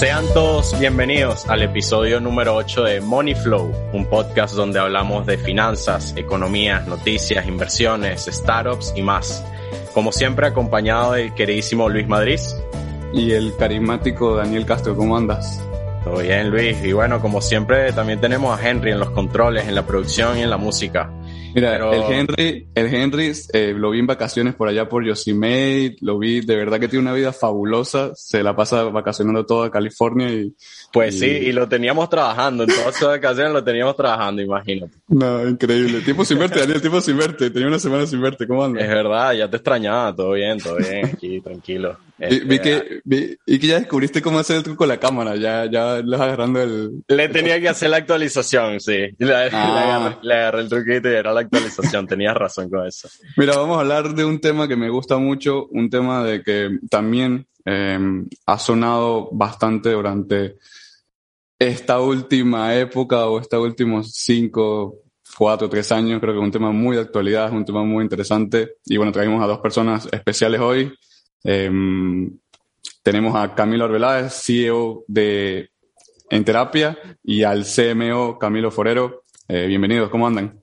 Sean todos bienvenidos al episodio número 8 de Money Flow, un podcast donde hablamos de finanzas, economía, noticias, inversiones, startups y más. Como siempre, acompañado del queridísimo Luis Madrid. Y el carismático Daniel Castro, ¿cómo andas? Todo bien, Luis. Y bueno, como siempre, también tenemos a Henry en los controles, en la producción y en la música. Mira, el Henry, el Henry eh, lo vi en vacaciones por allá por Yosemite, lo vi, de verdad que tiene una vida fabulosa, se la pasa vacacionando toda California y... Pues sí, y lo teníamos trabajando, en todas sus vacaciones lo teníamos trabajando, imagínate. No, increíble. Tiempo sin verte, Daniel, tiempo sin verte, tenía una semana sin verte, ¿cómo andas? Es verdad, ya te extrañaba, todo bien, todo bien, aquí, tranquilo. Vi, que, este, vi, y que ya descubriste cómo hacer el truco con la cámara, ya, ya le vas agarrando el... Le tenía que hacer la actualización, sí. Le, ah. le, agarré, el truquito y era la actualización, tenías razón con eso. Mira, vamos a hablar de un tema que me gusta mucho, un tema de que también eh, ha sonado bastante durante esta última época o estos últimos cinco, cuatro, tres años, creo que es un tema muy de actualidad, es un tema muy interesante. Y bueno, traemos a dos personas especiales hoy. Em, tenemos a Camilo Arbeláez, CEO de En Terapia, y al CMO Camilo Forero. Eh, bienvenidos, ¿cómo andan?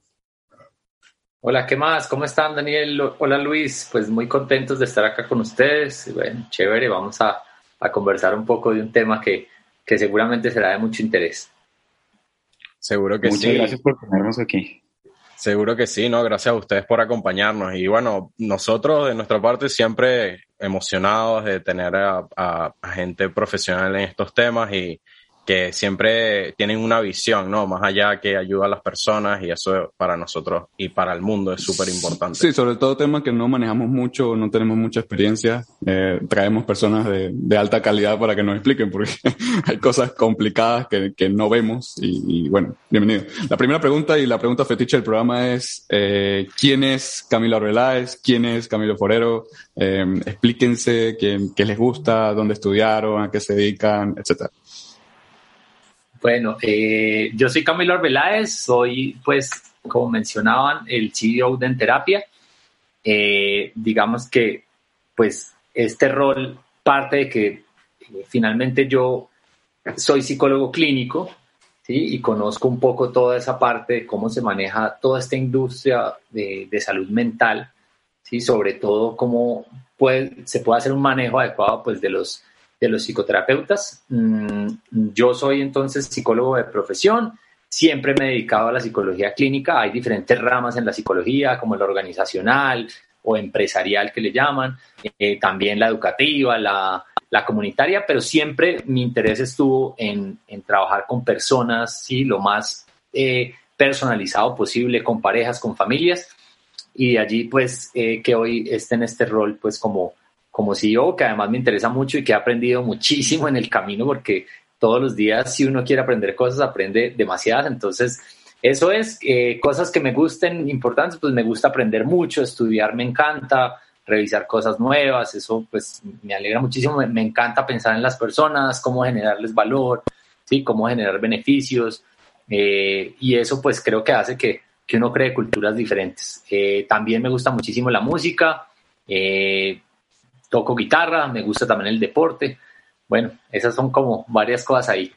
Hola, ¿qué más? ¿Cómo están, Daniel? Hola, Luis. Pues muy contentos de estar acá con ustedes. Bueno, chévere, vamos a, a conversar un poco de un tema que, que seguramente será de mucho interés. Seguro que sí. Muchas gracias por tenernos aquí. Seguro que sí, ¿no? Gracias a ustedes por acompañarnos. Y bueno, nosotros de nuestra parte siempre emocionados de tener a gente profesional en estos temas y, que siempre tienen una visión, ¿no? Más allá que ayuda a las personas y eso para nosotros y para el mundo es súper importante. Sí, sobre todo temas que no manejamos mucho, no tenemos mucha experiencia, eh, traemos personas de, de, alta calidad para que nos expliquen porque hay cosas complicadas que, que no vemos y, bueno, bienvenido. La primera pregunta y la pregunta fetiche del programa es, eh, ¿quién es Camilo Arbeláez? ¿Quién es Camilo Forero? Eh, explíquense qué, qué les gusta, dónde estudiaron, a qué se dedican, etcétera. Bueno, eh, yo soy Camilo Arbeláez, soy, pues, como mencionaban, el CEO de Enterapia. Eh, digamos que, pues, este rol parte de que eh, finalmente yo soy psicólogo clínico, ¿sí? Y conozco un poco toda esa parte de cómo se maneja toda esta industria de, salud mental, ¿sí? Sobre todo cómo puede, se puede hacer un manejo adecuado, pues, de los de los psicoterapeutas. Mm, yo soy entonces psicólogo de profesión, siempre me he dedicado a la psicología clínica, hay diferentes ramas en la psicología, como la organizacional o empresarial que le llaman, eh, también la educativa, la, comunitaria, pero siempre mi interés estuvo en, en trabajar con personas, ¿sí? lo más eh, personalizado posible, con parejas, con familias, y de allí pues eh, que hoy esté en este rol pues como como CEO, que además me interesa mucho y que he aprendido muchísimo en el camino, porque todos los días, si uno quiere aprender cosas, aprende demasiadas. Entonces, eso es eh, cosas que me gusten importantes, pues me gusta aprender mucho, estudiar me encanta, revisar cosas nuevas, eso pues me alegra muchísimo, me, encanta pensar en las personas, cómo generarles valor, ¿sí? cómo generar beneficios, eh, y eso pues creo que hace que, que uno cree culturas diferentes. Eh, también me gusta muchísimo la música, toco guitarra, me gusta también el deporte. Bueno, esas son como varias cosas ahí.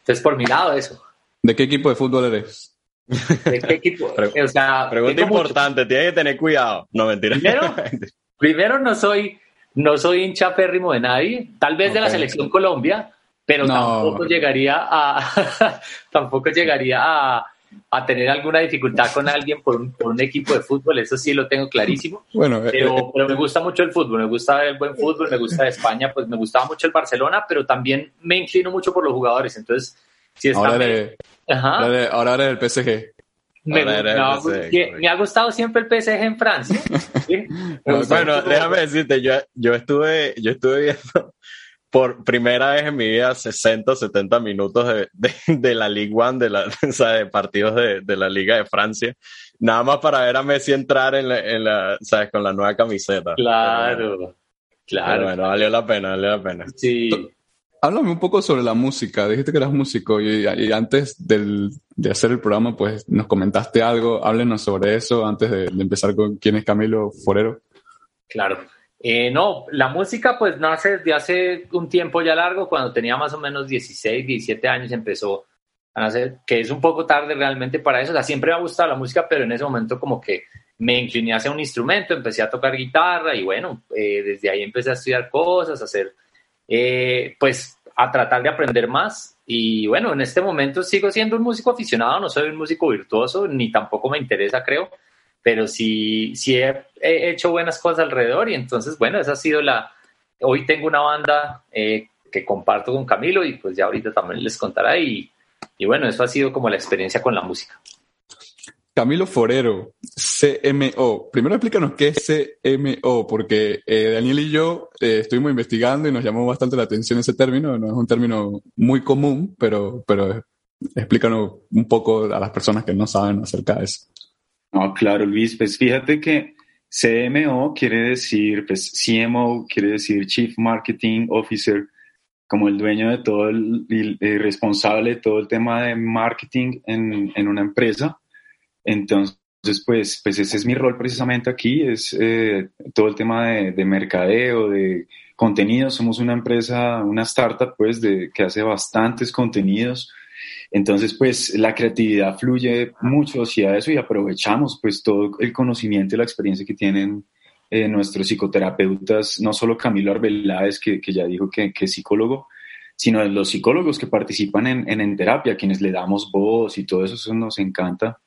Entonces, por mi lado, eso. ¿De qué equipo de fútbol eres? ¿De qué equipo? o sea, pregunta importante, tienes que tener cuidado. No, mentira. Primero, primero no soy, no soy hincha férrimo de nadie, tal vez de la selección Colombia, pero tampoco llegaría a, tampoco llegaría a, a tener alguna dificultad con alguien por un, por un, equipo de fútbol, eso sí lo tengo clarísimo. Bueno, eh, pero, eh, pero, me gusta mucho el fútbol, me gusta el buen fútbol, me gusta España, pues me gustaba mucho el Barcelona, pero también me inclino mucho por los jugadores. Entonces, si está ahora, eres, ahora eres el PSG. Me, me, ha gustado siempre el PSG en Francia. bueno, déjame decirte, yo, yo estuve, yo estuve viendo por primera vez en mi vida 60 70 minutos de, de, la Ligue 1, de, la, o sea, de partidos de, de, la Liga de Francia, nada más para ver a Messi entrar en la, en la ¿sabes? Con la nueva camiseta. Claro, claro. bueno, valió la pena, valió la pena. Sí. Háblame un poco sobre la música. Dijiste que eras músico y, y antes del, de hacer el programa, pues nos comentaste algo. Háblenos sobre eso antes de, de empezar con quién es Camilo Forero. Claro. Eh, no, la música pues nace desde hace un tiempo ya largo, cuando tenía más o menos 16, 17 años empezó a nacer, que es un poco tarde realmente para eso, o sea, siempre me ha gustado la música, pero en ese momento como que me incliné hacia un instrumento, empecé a tocar guitarra y bueno, eh, desde ahí empecé a estudiar cosas, a hacer, eh, pues a tratar de aprender más. Y bueno, en este momento sigo siendo un músico aficionado, no soy un músico virtuoso, ni tampoco me interesa, creo, pero sí, sí he, hecho buenas cosas alrededor y entonces, bueno, esa ha sido la... Hoy tengo una banda eh, que comparto con Camilo y pues ya ahorita también les contará y, y bueno, eso ha sido como la experiencia con la música. Camilo Forero, CMO. Primero explícanos qué es CMO, porque eh, Daniel y yo eh, estuvimos investigando y nos llamó bastante la atención ese término. No es un término muy común, pero, pero explícanos un poco a las personas que no saben acerca de eso. No, claro, Luis, pues fíjate que CMO quiere decir, pues CMO quiere decir Chief Marketing Officer, como el dueño de todo el, responsable de todo el tema de marketing en, en una empresa. Entonces, pues, pues ese es mi rol precisamente aquí, es eh, todo el tema de, de, mercadeo, de contenido. Somos una empresa, una startup, pues, de, que hace bastantes contenidos entonces, pues la creatividad fluye mucho hacia eso y aprovechamos pues todo el conocimiento y la experiencia que tienen eh, nuestros psicoterapeutas, no solo Camilo Arbeláez, que, que ya dijo que, que, es psicólogo, sino los psicólogos que participan en, en, en terapia, quienes le damos voz y todo eso, eso nos encanta.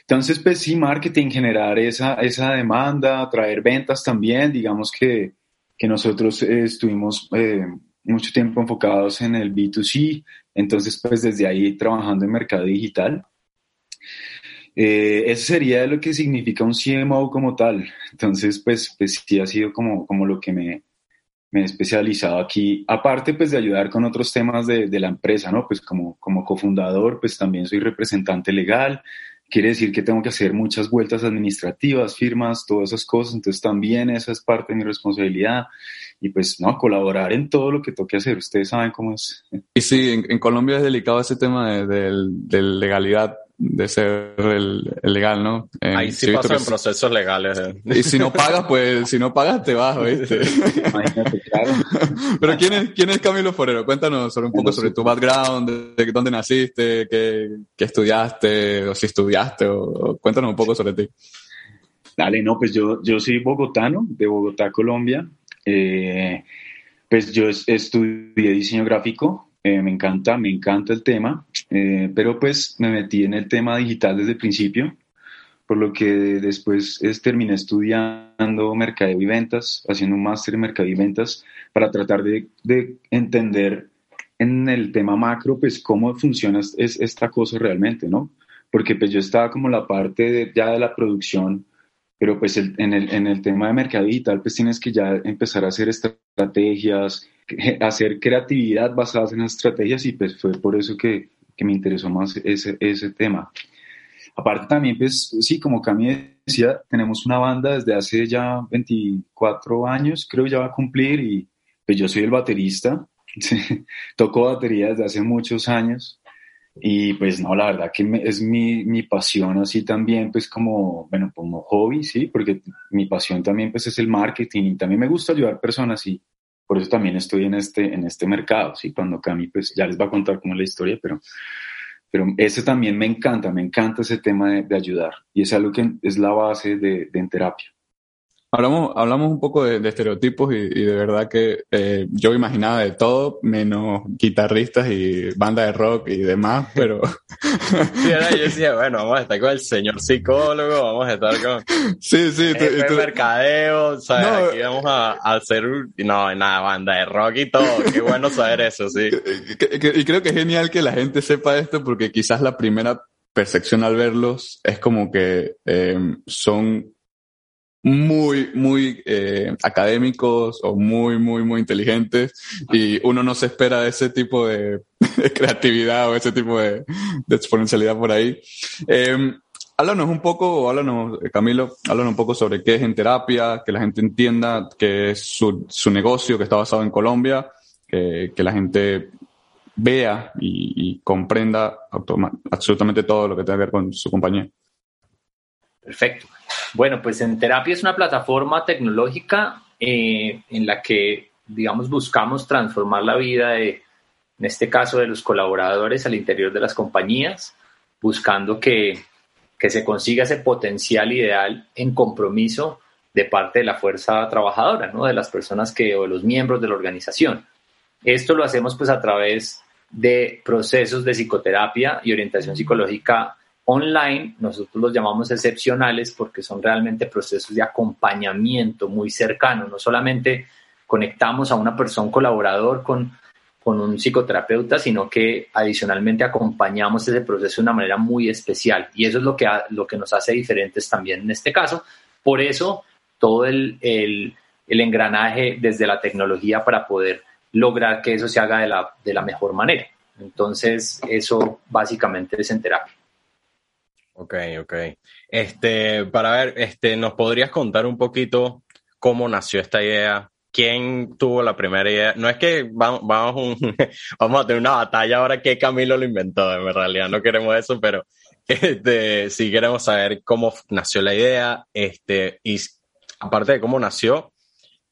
Entonces, pues sí, marketing, generar esa, esa demanda, traer ventas también, digamos que, que nosotros eh, estuvimos eh, mucho tiempo enfocados en el B2C, entonces pues desde ahí trabajando en mercado digital. Eh, eso sería lo que significa un CMO como tal. Entonces pues, pues sí ha sido como, como lo que me, me he especializado aquí, aparte pues de ayudar con otros temas de, de, la empresa, ¿no? Pues como, como cofundador, pues también soy representante legal, quiere decir que tengo que hacer muchas vueltas administrativas, firmas, todas esas cosas, entonces también esa es parte de mi responsabilidad. Y pues no, colaborar en todo lo que toque hacer, ustedes saben cómo es. Y sí, en, Colombia es delicado ese tema de, de, legalidad, de ser el, legal, ¿no? Ahí sí, pasan procesos legales. Eh. Y si no pagas, pues si no pagas te vas, ¿viste? Imagínate, claro. Pero ¿quién es, ¿quién es Camilo Forero? Cuéntanos sobre un poco sobre tu background, de, dónde naciste, qué, qué, estudiaste, o si estudiaste, o, cuéntanos un poco sobre ti. Dale, no, pues yo, yo soy bogotano, de Bogotá, Colombia. Eh, pues yo estudié diseño gráfico, eh, me encanta, me encanta el tema, eh, pero pues me metí en el tema digital desde el principio, por lo que después terminé estudiando mercadeo y ventas, haciendo un máster en mercadeo y ventas para tratar de, de, entender en el tema macro, pues cómo funciona es, esta cosa realmente, ¿no? Porque pues yo estaba como la parte ya de la producción pero pues en, el, en el tema de mercado digital pues tienes que ya empezar a hacer estrategias, hacer creatividad basadas en estrategias y pues fue por eso que, que me interesó más ese, ese tema. Aparte también pues sí, como Cami decía, tenemos una banda desde hace ya 24 años, creo ya va a cumplir y pues yo soy el baterista, toco batería desde hace muchos años y pues no, la verdad que es mi, mi, pasión así también, pues como, bueno, como hobby, sí, porque mi pasión también pues es el marketing y también me gusta ayudar personas y por eso también estoy en este, en este mercado, sí, cuando Cami pues ya les va a contar cómo es la historia, pero, pero ese también me encanta, me encanta ese tema de, ayudar y es algo que es la base de, de en terapia. Hablamos, hablamos un poco de, estereotipos y, de verdad que eh, yo imaginaba de todo, menos guitarristas y banda de rock y demás, pero... Sí, era, yo decía, bueno, vamos a estar con el señor psicólogo, vamos a estar con sí, sí, el mercadeo, ¿sabes? No, Aquí vamos a, hacer, no, nada, banda de rock y todo, qué bueno saber eso, sí. Y creo que es genial que la gente sepa esto porque quizás la primera percepción al verlos es como que eh, son muy, muy eh, académicos o muy, muy, muy inteligentes y uno no se espera ese tipo de, creatividad o ese tipo de, exponencialidad por ahí. Eh, un poco, háblanos, eh, Camilo, háblanos un poco sobre qué es en terapia, que la gente entienda que es su, su negocio, que está basado en Colombia, que, que la gente vea y, y comprenda absolutamente todo lo que tenga que ver con su compañía. Perfecto. Bueno, pues en terapia es una plataforma tecnológica eh, en la que, digamos, buscamos transformar la vida de, en este caso, de los colaboradores al interior de las compañías, buscando que, que se consiga ese potencial ideal en compromiso de parte de la fuerza trabajadora, ¿no? de las personas que, o de los miembros de la organización. Esto lo hacemos pues a través de procesos de psicoterapia y orientación psicológica online, nosotros los llamamos excepcionales porque son realmente procesos de acompañamiento muy cercano, no solamente conectamos a una persona colaborador con, con un psicoterapeuta, sino que adicionalmente acompañamos ese proceso de una manera muy especial y eso es lo que, lo que nos hace diferentes también en este caso. Por eso todo el, el, el engranaje desde la tecnología para poder lograr que eso se haga de la, de la mejor manera. Entonces, eso básicamente es en terapia. Ok, ok. Este, para ver, este, ¿nos podrías contar un poquito cómo nació esta idea? ¿Quién tuvo la primera idea? No es que vamos, vamos, vamos a tener una batalla ahora que Camilo lo inventó, en realidad no queremos eso, pero este, sí queremos saber cómo nació la idea, este, y aparte de cómo nació,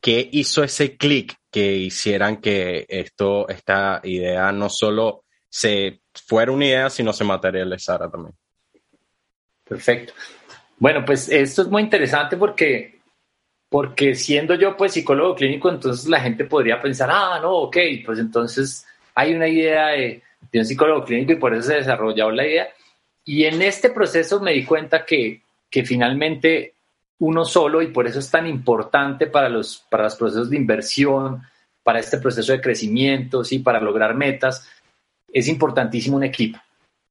¿qué hizo ese clic que hicieran que esto, esta idea no solo se fuera una idea, sino se materializara también? Perfecto. Bueno, pues esto es muy interesante porque, porque siendo yo pues psicólogo clínico, entonces la gente podría pensar, ah, no, ok, pues entonces hay una idea de, un psicólogo clínico y por eso se desarrolló la idea. Y en este proceso me di cuenta que, que finalmente uno solo, y por eso es tan importante para los, para los procesos de inversión, para este proceso de crecimiento, ¿sí? para lograr metas, es importantísimo un equipo.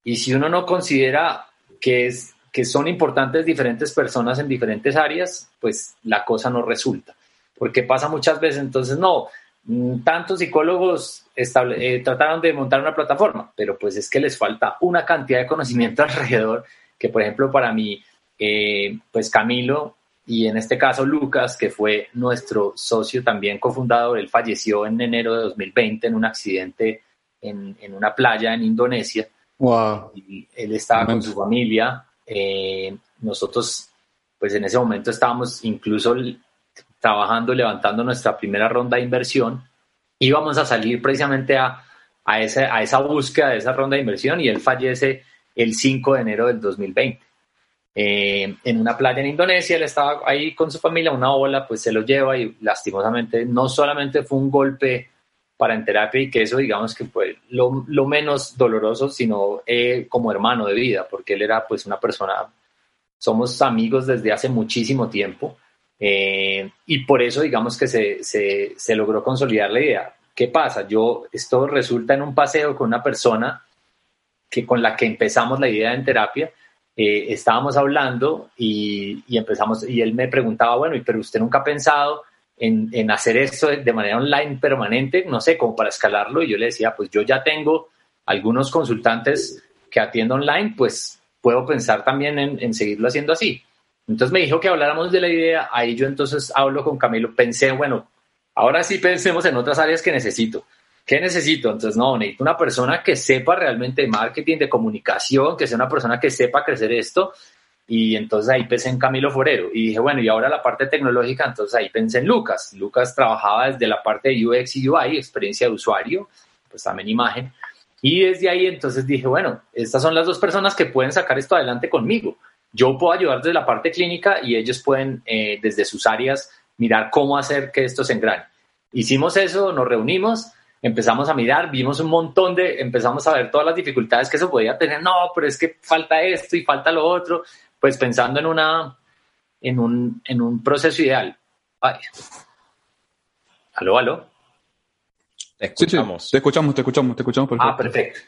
Y si uno no considera que es que son importantes diferentes personas en diferentes áreas, pues la cosa no resulta. Porque pasa muchas veces, entonces, no, mm, tantos psicólogos eh, trataron de montar una plataforma, pero pues es que les falta una cantidad de conocimiento alrededor, que por ejemplo para mí, eh, pues Camilo y en este caso Lucas, que fue nuestro socio también cofundador, él falleció en enero de 2020 en un accidente en, en una playa en Indonesia. Wow. Y él estaba con su familia, eh, nosotros, pues en ese momento estábamos incluso trabajando, levantando nuestra primera ronda de inversión. Íbamos a salir precisamente a, a, esa, a esa búsqueda de esa ronda de inversión y él fallece el 5 de enero del 2020. Eh, en una playa en Indonesia, él estaba ahí con su familia, una ola, pues se lo lleva y lastimosamente no solamente fue un golpe para en terapia y que eso digamos que fue lo, lo menos doloroso, sino eh, como hermano de vida, porque él era pues una persona, somos amigos desde hace muchísimo tiempo eh, y por eso digamos que se, se, se, logró consolidar la idea. ¿Qué pasa? Yo, esto resulta en un paseo con una persona que con la que empezamos la idea en terapia, eh, estábamos hablando y, y, empezamos, y él me preguntaba, bueno, pero usted nunca ha pensado en, hacer esto de manera online permanente, no sé, como para escalarlo. Y yo le decía, pues yo ya tengo algunos consultantes que atiendo online, pues puedo pensar también en, seguirlo haciendo así. Entonces me dijo que habláramos de la idea, ahí yo entonces hablo con Camilo, pensé, bueno, ahora sí pensemos en otras áreas que necesito. ¿Qué necesito? Entonces, no, necesito una persona que sepa realmente marketing, de comunicación, que sea una persona que sepa crecer esto y entonces ahí pensé en Camilo Forero y dije, bueno, y ahora la parte tecnológica, entonces ahí pensé en Lucas. Lucas trabajaba desde la parte de UX y UI, experiencia de usuario, pues también imagen. Y desde ahí entonces dije, bueno, estas son las dos personas que pueden sacar esto adelante conmigo. Yo puedo ayudar desde la parte clínica y ellos pueden eh, desde sus áreas mirar cómo hacer que esto se engrane. Hicimos eso, nos reunimos, empezamos a mirar, vimos un montón de, empezamos a ver todas las dificultades que eso podía tener. No, pero es que falta esto y falta lo otro pues pensando en una, en un, en un proceso ideal. Ay. Aló, aló. Te escuchamos. te escuchamos, te escuchamos, te escuchamos. Perfecto. Ah, perfecto.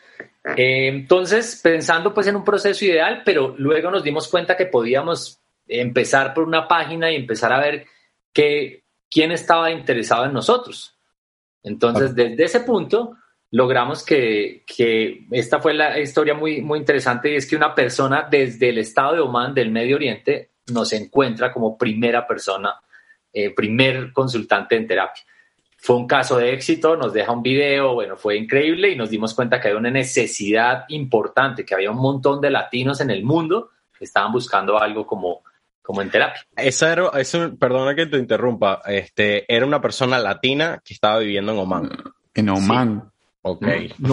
Eh, entonces, pensando pues en un proceso ideal, pero luego nos dimos cuenta que podíamos empezar por una página y empezar a ver que, quién estaba interesado en nosotros. Entonces, desde ese punto, logramos que, que, esta fue la historia muy, muy interesante y es que una persona desde el estado de Oman del Medio Oriente nos encuentra como primera persona, eh, primer consultante en terapia. Fue un caso de éxito, nos deja un video, bueno, fue increíble y nos dimos cuenta que había una necesidad importante, que había un montón de latinos en el mundo que estaban buscando algo como, como en terapia. Esa era, eso, perdona que te interrumpa, este, era una persona latina que estaba viviendo en Oman. En Oman. Ok.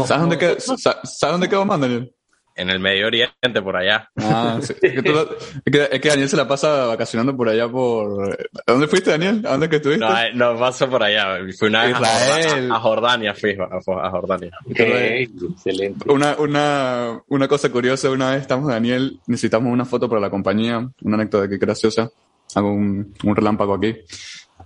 ¿Sabes, dónde queda, ¿Sabes dónde queda Oman, Daniel? En el Medio Oriente, por allá. Ah, sí. Es que, tú lo- es que- es que Daniel se la pasa vacacionando por allá por... ¿A dónde fuiste, Daniel? ¿A dónde que estuviste? No, eh, no pasó por allá. Fui una vez a a Jordania, fui a, Jordania. Ok, excelente. Una, una, una cosa curiosa, una vez estamos Daniel, necesitamos una foto para la compañía, una anécdota que graciosa, hago un, un relámpago aquí.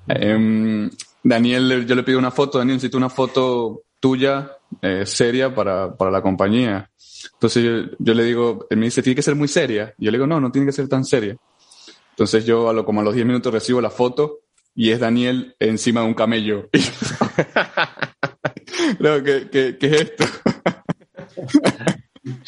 Em, Daniel, yo le pido una foto, Daniel, necesito una foto tuya, eh, seria para, para la compañía. Entonces yo, yo le digo, él me dice, tiene que ser muy seria. Yo le digo, no, no tiene que ser tan seria. Entonces yo a lo, como a los 10 minutos recibo la foto y es Daniel encima de un camello. Que, que, ¿qué es esto?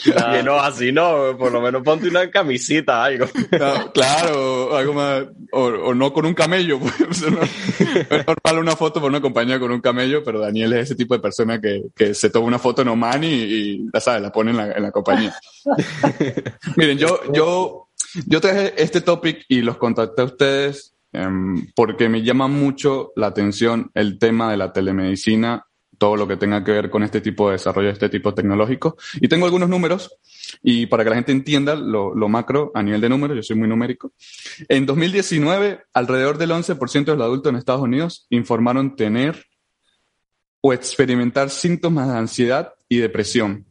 Y no, así no, por lo menos ponte una camisita, algo. No, claro, algo más, o, o no con un camello. pues, no. es normal una foto por una compañía con un camello, pero Daniel es ese tipo de persona que, que se toma una foto en Oman y, y ya sabes, la pone en la, en la compañía. Miren, yo, yo, yo traje este topic y los contacté a ustedes em, porque me llama mucho la atención el tema de la telemedicina, todo lo que tenga que ver con este tipo de desarrollo, este tipo tecnológico. Y tengo algunos números y para que la gente entienda lo, macro a nivel de números, yo soy muy numérico. En 2019, alrededor del 11% de los adultos en Estados Unidos informaron tener o experimentar síntomas de ansiedad y depresión.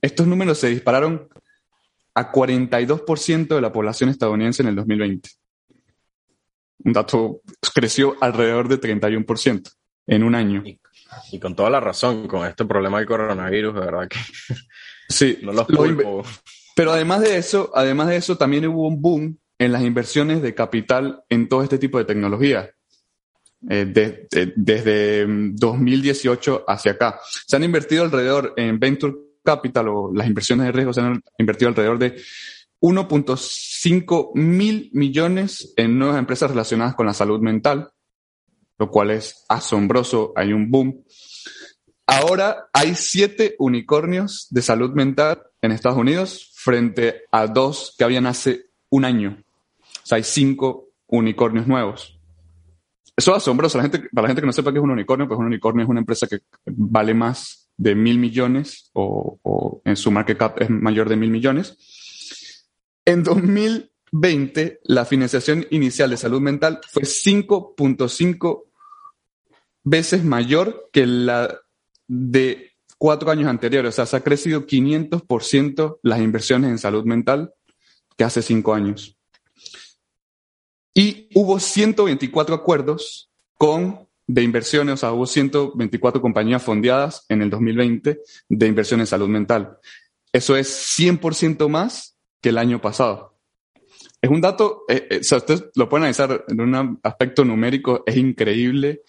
Estos números se dispararon a 42% de la población estadounidense en el 2020. Un dato creció alrededor de 31% en un año. Y, y con toda la razón, con este problema del coronavirus, de verdad que Sí, no los lo culpo. Pero además de eso, además de eso, también hubo un boom en las inversiones de capital en todo este tipo de tecnología. Eh, de- de- desde mm, 2018 hacia acá. Se han invertido alrededor en Venture Capital o las inversiones de riesgo se han invertido alrededor de 1.5 mil millones en nuevas empresas relacionadas con la salud mental, lo cual es asombroso. Hay un boom. Ahora hay siete unicornios de salud mental en Estados Unidos frente a dos que habían hace un año. O sea, hay cinco unicornios nuevos. Eso es asombroso. Para la gente que no sepa qué es un unicornio, pues un unicornio es una empresa que vale más de mil millones o, o en su market cap es mayor de mil millones. En 2020, la financiación inicial de salud mental fue 5.5 veces mayor que la de cuatro años anteriores. O sea, se ha crecido 500% las inversiones en salud mental que hace cinco años. Y hubo 124 acuerdos con de inversiones, o sea, hubo 124 compañías fondeadas en el 2020 de inversión en salud mental. Eso es 100% más que el año pasado. Es un dato, eh, eh, o sea, ustedes lo pueden analizar en un aspecto numérico, es increíble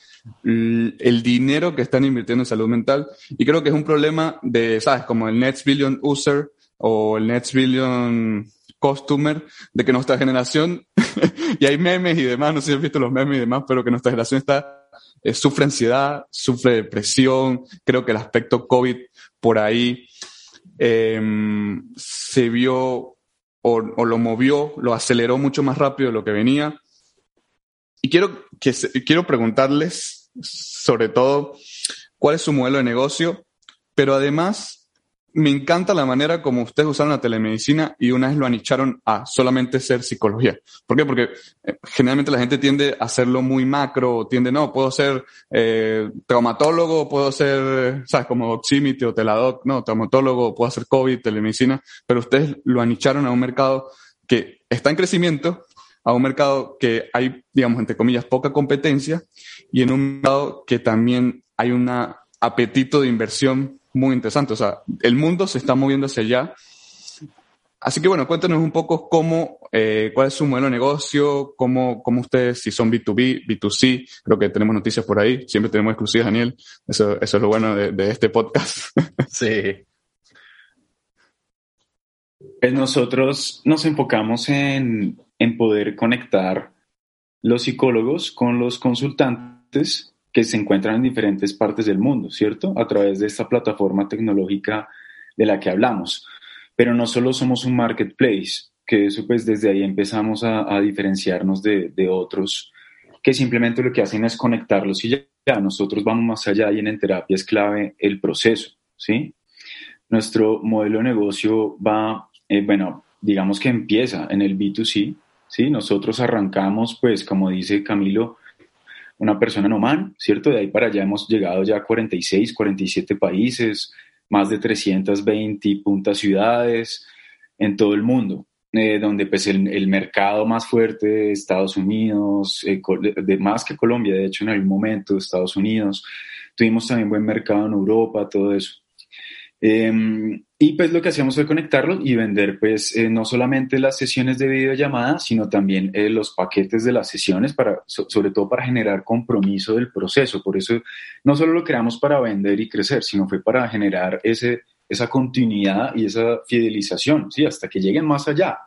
el dinero que están invirtiendo en salud mental. Y creo que es un problema de, ¿sabes? Como el Next Billion User o el Next Billion Customer, de que nuestra generación, y hay memes y demás, no sé si has visto los memes y demás, pero que nuestra generación está, eh, sufre ansiedad, sufre depresión, creo que el aspecto COVID por ahí eh, se vio o, lo movió, lo aceleró mucho más rápido de lo que venía. Y quiero, quiero preguntarles, sobre todo, cuál es su modelo de negocio, pero además me encanta la manera como ustedes usaron la telemedicina y una vez lo anicharon a solamente ser psicología. ¿Por qué? Porque eh, generalmente la gente tiende a hacerlo muy macro, tiende, no, puedo ser eh, traumatólogo, puedo ser, ¿sabes? Como Oximity o Teladoc, no, traumatólogo, puedo hacer COVID, telemedicina, pero ustedes lo anicharon a un mercado que está en crecimiento, a un mercado que hay, digamos, entre comillas, poca competencia y en un mercado que también hay un apetito de inversión muy interesante. O sea, el mundo se está moviendo hacia allá. Así que bueno, cuéntanos un poco cómo, eh, cuál es su modelo de negocio, cómo, cómo ustedes, si son B2B, B2C, creo que tenemos noticias por ahí, siempre tenemos exclusivas, Daniel. Eso, eso es lo bueno de, de este podcast. Sí. Pues nosotros nos enfocamos en, en poder conectar los psicólogos con los consultantes que se encuentran en diferentes partes del mundo, ¿cierto? A través de esta plataforma tecnológica de la que hablamos. Pero no solo somos un marketplace, que eso pues desde ahí empezamos a, a diferenciarnos de, de, otros que simplemente lo que hacen es conectarlos y ya, ya, nosotros vamos más allá y en terapia es clave el proceso, ¿sí? Nuestro modelo de negocio va, eh, bueno, digamos que empieza en el B2C, ¿sí? Nosotros arrancamos, pues, como dice Camilo, una persona en Oman, ¿cierto? De ahí para allá hemos llegado ya a 46, 47 países, más de 320 puntas ciudades en todo el mundo, eh, donde pues el, el, mercado más fuerte de Estados Unidos, eh, de, más que Colombia, de hecho en algún momento Estados Unidos, tuvimos también buen mercado en Europa, todo eso. Eh, y pues lo que hacíamos fue conectarlo y vender pues eh, no solamente las sesiones de videollamada, sino también eh, los paquetes de las sesiones, para, so, sobre todo para generar compromiso del proceso. Por eso no solo lo creamos para vender y crecer, sino fue para generar ese, esa continuidad y esa fidelización, ¿sí? hasta que lleguen más allá.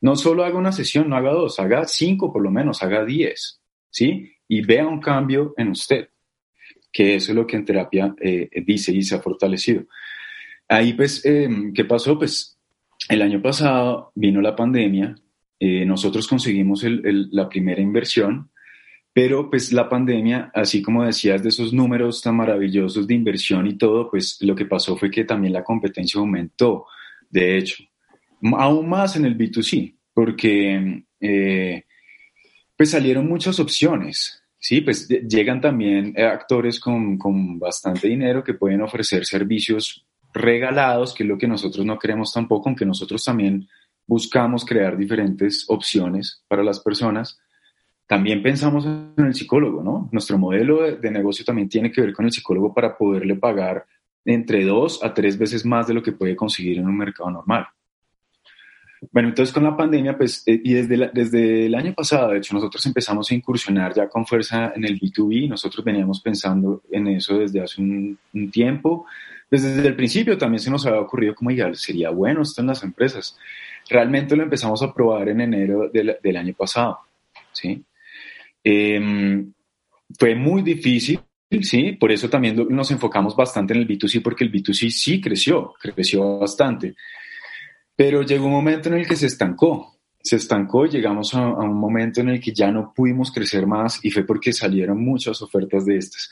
No solo haga una sesión, no haga dos, haga cinco por lo menos, haga diez, ¿sí? Y vea un cambio en usted, que eso es lo que en terapia eh, dice y se ha fortalecido. Ahí, pues, eh, ¿qué pasó? Pues el año pasado vino la pandemia, eh, nosotros conseguimos la primera inversión, pero pues la pandemia, así como decías de esos números tan maravillosos de inversión y todo, pues lo que pasó fue que también la competencia aumentó, de hecho, aún más en el B2C, porque eh, pues salieron muchas opciones, Sí, pues llegan también actores con, con, bastante dinero que pueden ofrecer servicios regalados, que es lo que nosotros no queremos tampoco, aunque nosotros también buscamos crear diferentes opciones para las personas. También pensamos en el psicólogo, ¿no? Nuestro modelo de, negocio también tiene que ver con el psicólogo para poderle pagar entre dos a tres veces más de lo que puede conseguir en un mercado normal. Bueno, entonces con la pandemia, pues, eh, y desde, desde el año pasado, de hecho, nosotros empezamos a incursionar ya con fuerza en el B2B, nosotros veníamos pensando en eso desde hace un tiempo, desde el principio también se nos había ocurrido como, ya sería bueno esto en las empresas. Realmente lo empezamos a probar en enero del, del año pasado, ¿sí? Eh, fue muy difícil, ¿sí? Por eso también nos enfocamos bastante en el B2C, porque el B2C sí creció, creció bastante. Pero llegó un momento en el que se estancó, se estancó llegamos a, a, un momento en el que ya no pudimos crecer más y fue porque salieron muchas ofertas de estas.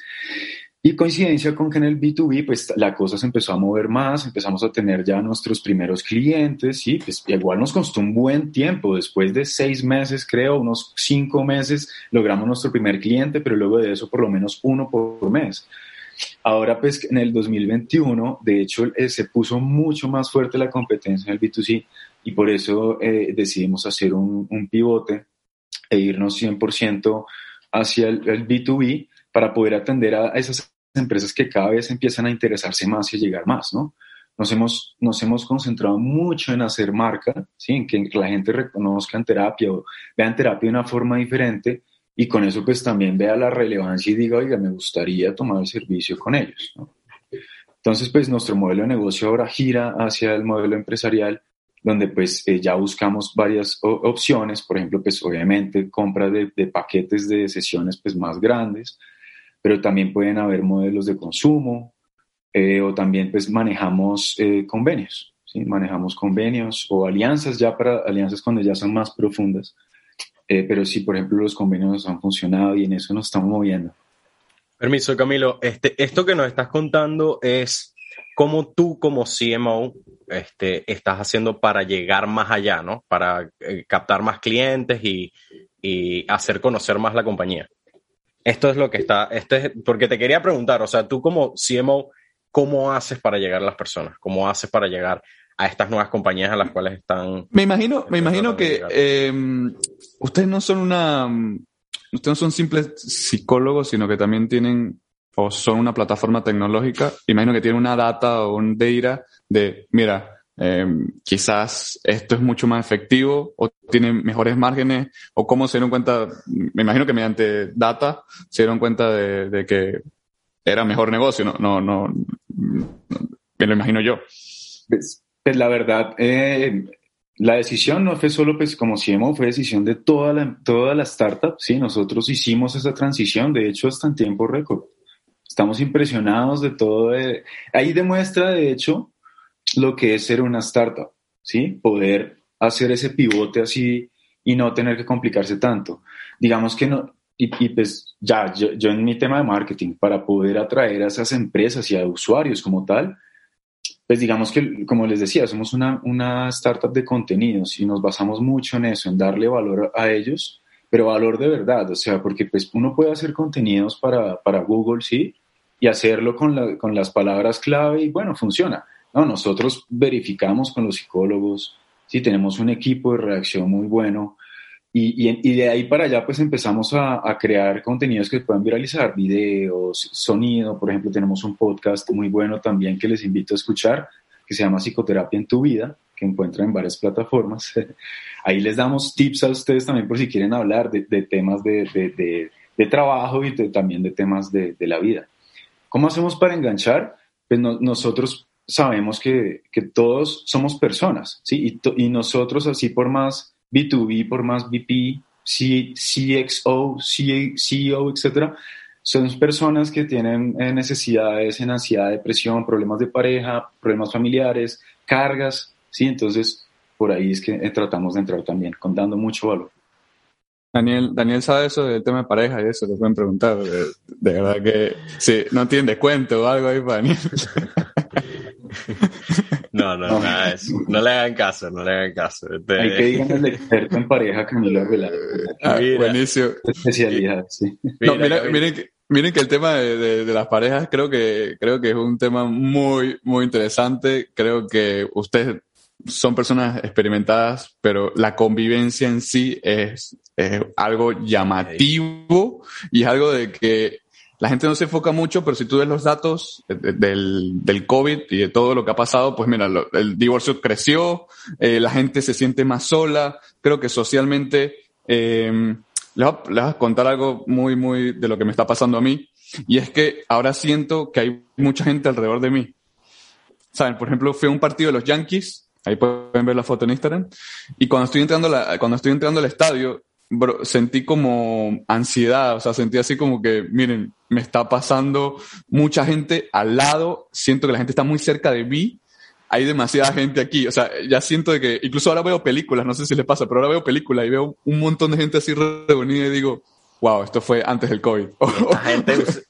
Y coincidencia con que en el B2B, pues la cosa se empezó a mover más, empezamos a tener ya nuestros primeros clientes y pues igual nos costó un buen tiempo, después de seis meses, creo, unos cinco meses, logramos nuestro primer cliente, pero luego de eso por lo menos uno por mes. Ahora, pues en el 2021, de hecho, eh, se puso mucho más fuerte la competencia en el B2C y por eso eh, decidimos hacer un, un, pivote e irnos 100% hacia el, el, B2B para poder atender a esas empresas que cada vez empiezan a interesarse más y llegar más, ¿no? Nos hemos, nos hemos concentrado mucho en hacer marca, ¿sí? en que la gente reconozca en terapia o vean terapia de una forma diferente y con eso pues también vea la relevancia y diga, oiga, me gustaría tomar el servicio con ellos. ¿no? Entonces pues nuestro modelo de negocio ahora gira hacia el modelo empresarial donde pues eh, ya buscamos varias opciones, por ejemplo pues obviamente compra de, de, paquetes de sesiones pues más grandes, pero también pueden haber modelos de consumo eh, o también pues manejamos eh, convenios, ¿sí? manejamos convenios o alianzas ya para alianzas cuando ya son más profundas eh, pero sí, por ejemplo, los convenios han funcionado y en eso nos estamos moviendo. Permiso, Camilo. Este, esto que nos estás contando es cómo tú como CMO este, estás haciendo para llegar más allá, ¿no? Para eh, captar más clientes y, y, hacer conocer más la compañía. Esto es lo que está, este es, porque te quería preguntar, o sea, tú como CMO, ¿cómo haces para llegar a las personas? ¿Cómo haces para llegar a estas nuevas compañías a las cuales están. Me imagino, me imagino que eh, ustedes no son una, ustedes no son simples psicólogos, sino que también tienen o son una plataforma tecnológica. Imagino que tienen una data o un data de, mira, eh, quizás esto es mucho más efectivo o tiene mejores márgenes o cómo se dieron cuenta, me imagino que mediante data se dieron cuenta de, que era mejor negocio, no, no, no, me lo imagino yo. Pues, pues la verdad, eh, la decisión no fue solo, pues como CMO, fue decisión de toda la, toda la startup, ¿sí? Nosotros hicimos esa transición, de hecho, hasta en tiempo récord. Estamos impresionados de todo. Eh, ahí demuestra, de hecho, lo que es ser una startup, ¿sí? Poder hacer ese pivote así y no tener que complicarse tanto. Digamos que no, y, pues ya, yo, yo, en mi tema de marketing, para poder atraer a esas empresas y a usuarios como tal, pues digamos que, como les decía, somos una, una startup de contenidos y nos basamos mucho en eso, en darle valor a ellos, pero valor de verdad, o sea, porque pues uno puede hacer contenidos para, para Google, sí, y hacerlo con, la, con las palabras clave y bueno, funciona. No, nosotros verificamos con los psicólogos, sí, tenemos un equipo de reacción muy bueno, y, y, de ahí para allá pues empezamos a, a, crear contenidos que puedan viralizar, videos, sonido, por ejemplo tenemos un podcast muy bueno también que les invito a escuchar, que se llama Psicoterapia en tu vida, que encuentran en varias plataformas. ahí les damos tips a ustedes también por si quieren hablar de, de temas de, de, de, trabajo y también de temas de, la vida. ¿Cómo hacemos para enganchar? Pues nosotros sabemos que, que, todos somos personas, ¿sí? Y, y nosotros así por más B2B por más BP, CXO, CEO, etcétera, son personas que tienen eh, necesidades en ansiedad, depresión, problemas de pareja, problemas familiares, cargas, ¿sí? Entonces, por ahí es que eh, tratamos de entrar también, contando mucho valor. Daniel, Daniel sabe eso del tema de pareja y eso, lo pueden preguntar. De, de verdad que, sí, no tiene descuento o algo ahí para Daniel. No, no, nada No le hagan caso, no le hagan caso. Este, Hay que digan el experto en pareja Camilo Arbeláez. Ah, buenísimo. Especialidad, sí. No, miren, que, miren que el tema de, de, las parejas creo que, creo que es un tema muy, muy interesante. Creo que ustedes son personas experimentadas, pero la convivencia en sí es, es algo llamativo y es algo de que la gente no se enfoca mucho, pero si tú ves los datos del, del COVID y de todo lo que ha pasado, pues mira, el divorcio creció, eh, la gente se siente más sola, creo que socialmente, eh, les, voy, a contar algo muy, muy de lo que me está pasando a mí, y es que ahora siento que hay mucha gente alrededor de mí. Saben, por ejemplo, fui a un partido de los Yankees, ahí pueden ver la foto en Instagram, y cuando estoy entrando, la, cuando estoy entrando al estadio, sentí como ansiedad, o sea, sentí así como que, miren, me está pasando mucha gente al lado, siento que la gente está muy cerca de mí, hay demasiada gente aquí, o sea, ya siento de que, incluso ahora veo películas, no sé si les pasa, pero ahora veo películas y veo un montón de gente así reunida y digo, wow, esto fue antes del COVID.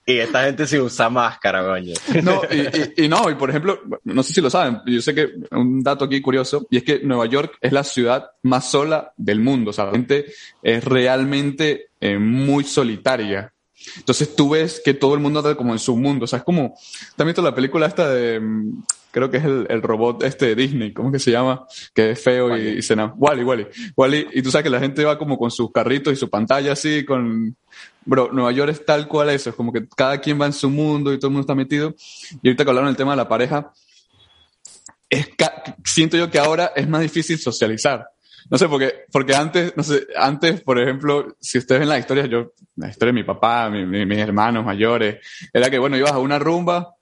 Y esta gente, sí usa máscara, coño. No, y, no, y por ejemplo, no sé si lo saben, yo sé que un dato aquí curioso, y es que Nueva York es la ciudad más sola del mundo, o sea, la gente es realmente eh, muy solitaria. Entonces tú ves que todo el mundo anda como en su mundo, o sea, es como, también toda la película esta de, mm, creo que es el, el, robot este de Disney, ¿cómo que se llama? Que es feo y, y se Wally, Wally, Wally, y tú sabes que la gente va como con sus carritos y su pantalla así, con, bro, Nueva York es tal cual eso, es como que cada quien va en su mundo y todo el mundo está metido. Y ahorita que hablaron del tema de la pareja, es, siento yo que ahora es más difícil socializar. No sé, porque, porque antes, no sé, antes, por ejemplo, si ustedes ven la historia, yo, la historia de mi papá, mis hermanos mayores, era que, bueno, ibas a una rumba,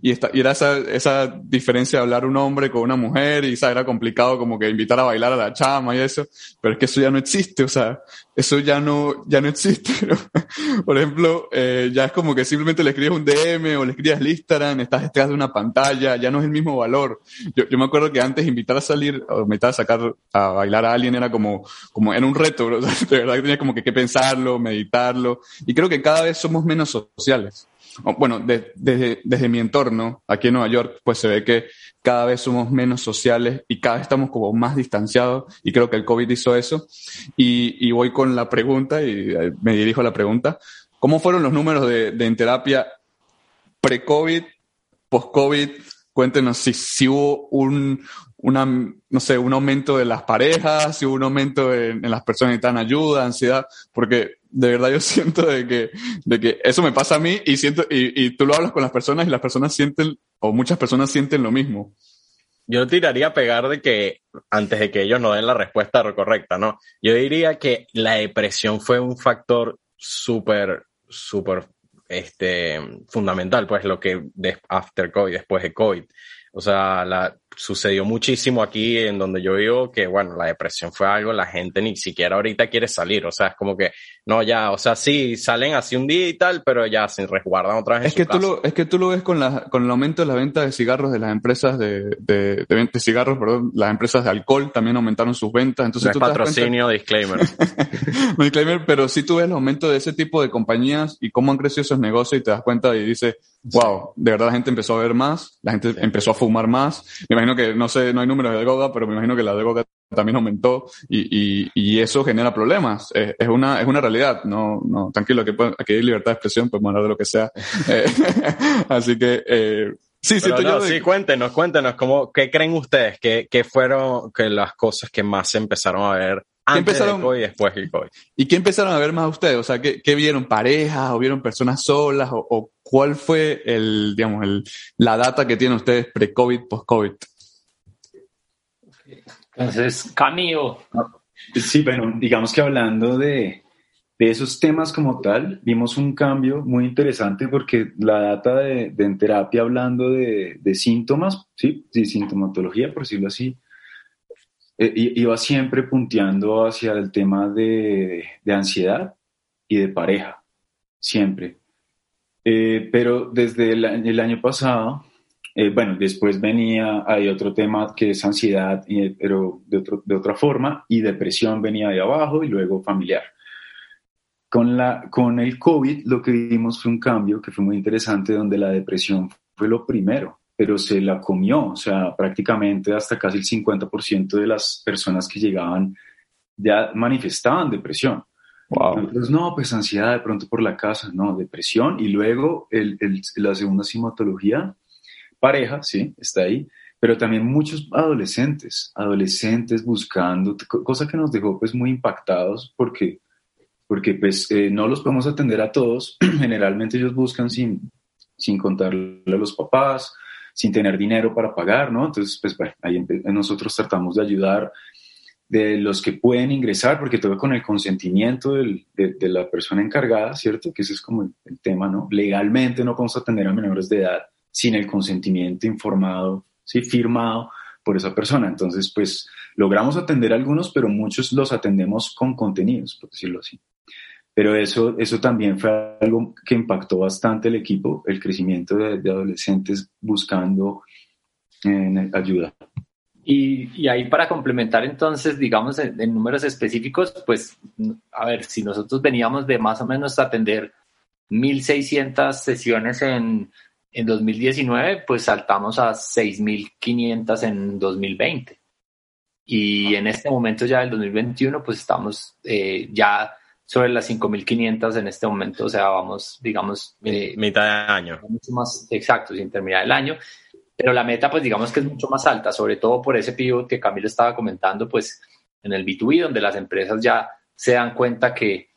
y, esta, y era esa, esa diferencia de hablar un hombre con una mujer y era complicado como que invitar a bailar a la chama y eso, pero es que eso ya no existe, o sea, eso ya no, ya no existe. Por ejemplo, eh, ya es como que simplemente le escribes un DM o le escribes el Instagram, estás detrás de una pantalla, ya no es el mismo valor. Yo, yo me acuerdo que antes invitar a salir o invitar a sacar a bailar a alguien era como, como era un reto, de verdad que tenía como que, que pensarlo, meditarlo, y creo que cada vez somos menos sociales bueno, desde, mi entorno, aquí en Nueva York, pues se ve que cada vez somos menos sociales y cada vez estamos como más distanciados y creo que el COVID hizo eso. Y, y voy con la pregunta y eh, me dirijo a la pregunta. ¿Cómo fueron los números de, de terapia pre-COVID, post-COVID? Cuéntenos si, si hubo un, una, no sé, un aumento de las parejas, hubo un aumento en, en las personas que están ayuda, ansiedad, porque de verdad yo siento de que, de que eso me pasa a mí y siento, y, y tú lo hablas con las personas y las personas sienten, o muchas personas sienten lo mismo. Yo tiraría a pegar de que antes de que ellos no den la respuesta correcta, ¿no? Yo diría que la depresión fue un factor súper, súper, este, fundamental, pues lo que de after COVID, después de COVID. O sea, la, sucedió muchísimo aquí en donde yo vivo que, bueno, la depresión fue algo, la gente ni siquiera ahorita quiere salir, o sea, es como que, no, ya, o sea, sí, salen así un día y tal, pero ya se resguardan otra vez. Es, que, tú lo, es que tú lo ves con, la, con el aumento de la venta de cigarros de las empresas de, de, de, cigarros, perdón, las empresas de alcohol también aumentaron sus ventas, entonces no tú patrocinio, disclaimer. disclaimer, pero sí tú ves el aumento de ese tipo de compañías y cómo han crecido esos negocios y te das cuenta y dices, wow, de verdad la gente empezó a ver más, la gente empezó a fumar más, me imagino que, no sé, no hay números de Goga, pero me imagino que la de Goga también aumentó y, y, y eso genera problemas. Es, es, una, es una realidad. No, no, tranquilo, aquí, aquí hay libertad de expresión, podemos hablar de lo que sea. Eh, así que, eh, sí, sí, no, sí, cuéntenos, cuéntenos, ¿cómo, ¿qué creen ustedes? ¿Qué, qué fueron que las cosas que más se empezaron a ver antes empezaron, del COVID y después del COVID? ¿Y qué empezaron a ver más ustedes? O sea, ¿qué, qué vieron? ¿Parejas o vieron personas solas? ¿O, o cuál fue el, digamos, el, la data que tienen ustedes pre-COVID, post-COVID? Entonces, Camilo. Sí, bueno, digamos que hablando de, de, esos temas como tal, vimos un cambio muy interesante porque la data de, de en terapia hablando de, de, síntomas, ¿sí? sí, sintomatología, por decirlo así, iba siempre punteando hacia el tema de, de ansiedad y de pareja, siempre. Eh, pero desde el, el año pasado eh, bueno, después venía, hay otro tema que es ansiedad, pero de, otro, de otra forma, y depresión venía de abajo y luego familiar. Con, la, con el COVID lo que vimos fue un cambio que fue muy interesante, donde la depresión fue lo primero, pero se la comió, o sea, prácticamente hasta casi el 50% de las personas que llegaban ya manifestaban depresión. Wow. Entonces, no, pues ansiedad de pronto por la casa, no, depresión. Y luego el, el, la segunda simatología pareja, sí, está ahí, pero también muchos adolescentes, adolescentes buscando, cosa que nos dejó pues muy impactados porque, porque pues eh, no los podemos atender a todos, generalmente ellos buscan sin, sin contarle a los papás, sin tener dinero para pagar, ¿no? Entonces, pues bueno, ahí nosotros tratamos de ayudar de los que pueden ingresar, porque todo con el consentimiento de, la persona encargada, ¿cierto? Que ese es como el, el, tema, ¿no? Legalmente no podemos atender a menores de edad sin el consentimiento informado, ¿sí? firmado por esa persona. Entonces, pues logramos atender a algunos, pero muchos los atendemos con contenidos, por decirlo así. Pero eso, eso también fue algo que impactó bastante el equipo, el crecimiento de, de adolescentes buscando eh, ayuda. Y, y, ahí para complementar entonces, digamos, en, en, números específicos, pues, a ver, si nosotros veníamos de más o menos atender 1.600 sesiones en en 2019, pues saltamos a 6.500 en 2020. Y en este momento ya del 2021, pues estamos eh, ya sobre las 5.500 en este momento, o sea, vamos, digamos... Eh, mitad de año. Mucho más exacto, sin terminar el año. Pero la meta, pues digamos que es mucho más alta, sobre todo por ese pivot que Camilo estaba comentando, pues en el B2B, donde las empresas ya se dan cuenta que,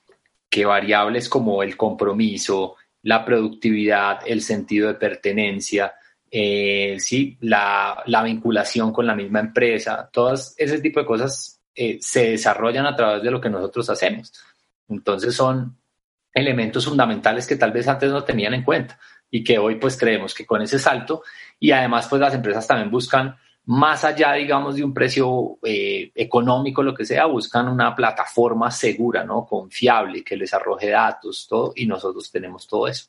que variables como el compromiso, la productividad, el sentido de pertenencia, eh, sí, la, la, vinculación con la misma empresa, todas ese tipo de cosas eh, se desarrollan a través de lo que nosotros hacemos. Entonces son elementos fundamentales que tal vez antes no tenían en cuenta y que hoy pues creemos que con ese salto y además pues las empresas también buscan más allá, digamos, de un precio eh, económico, lo que sea, buscan una plataforma segura, ¿no? Confiable, que les arroje datos, todo, y nosotros tenemos todo eso.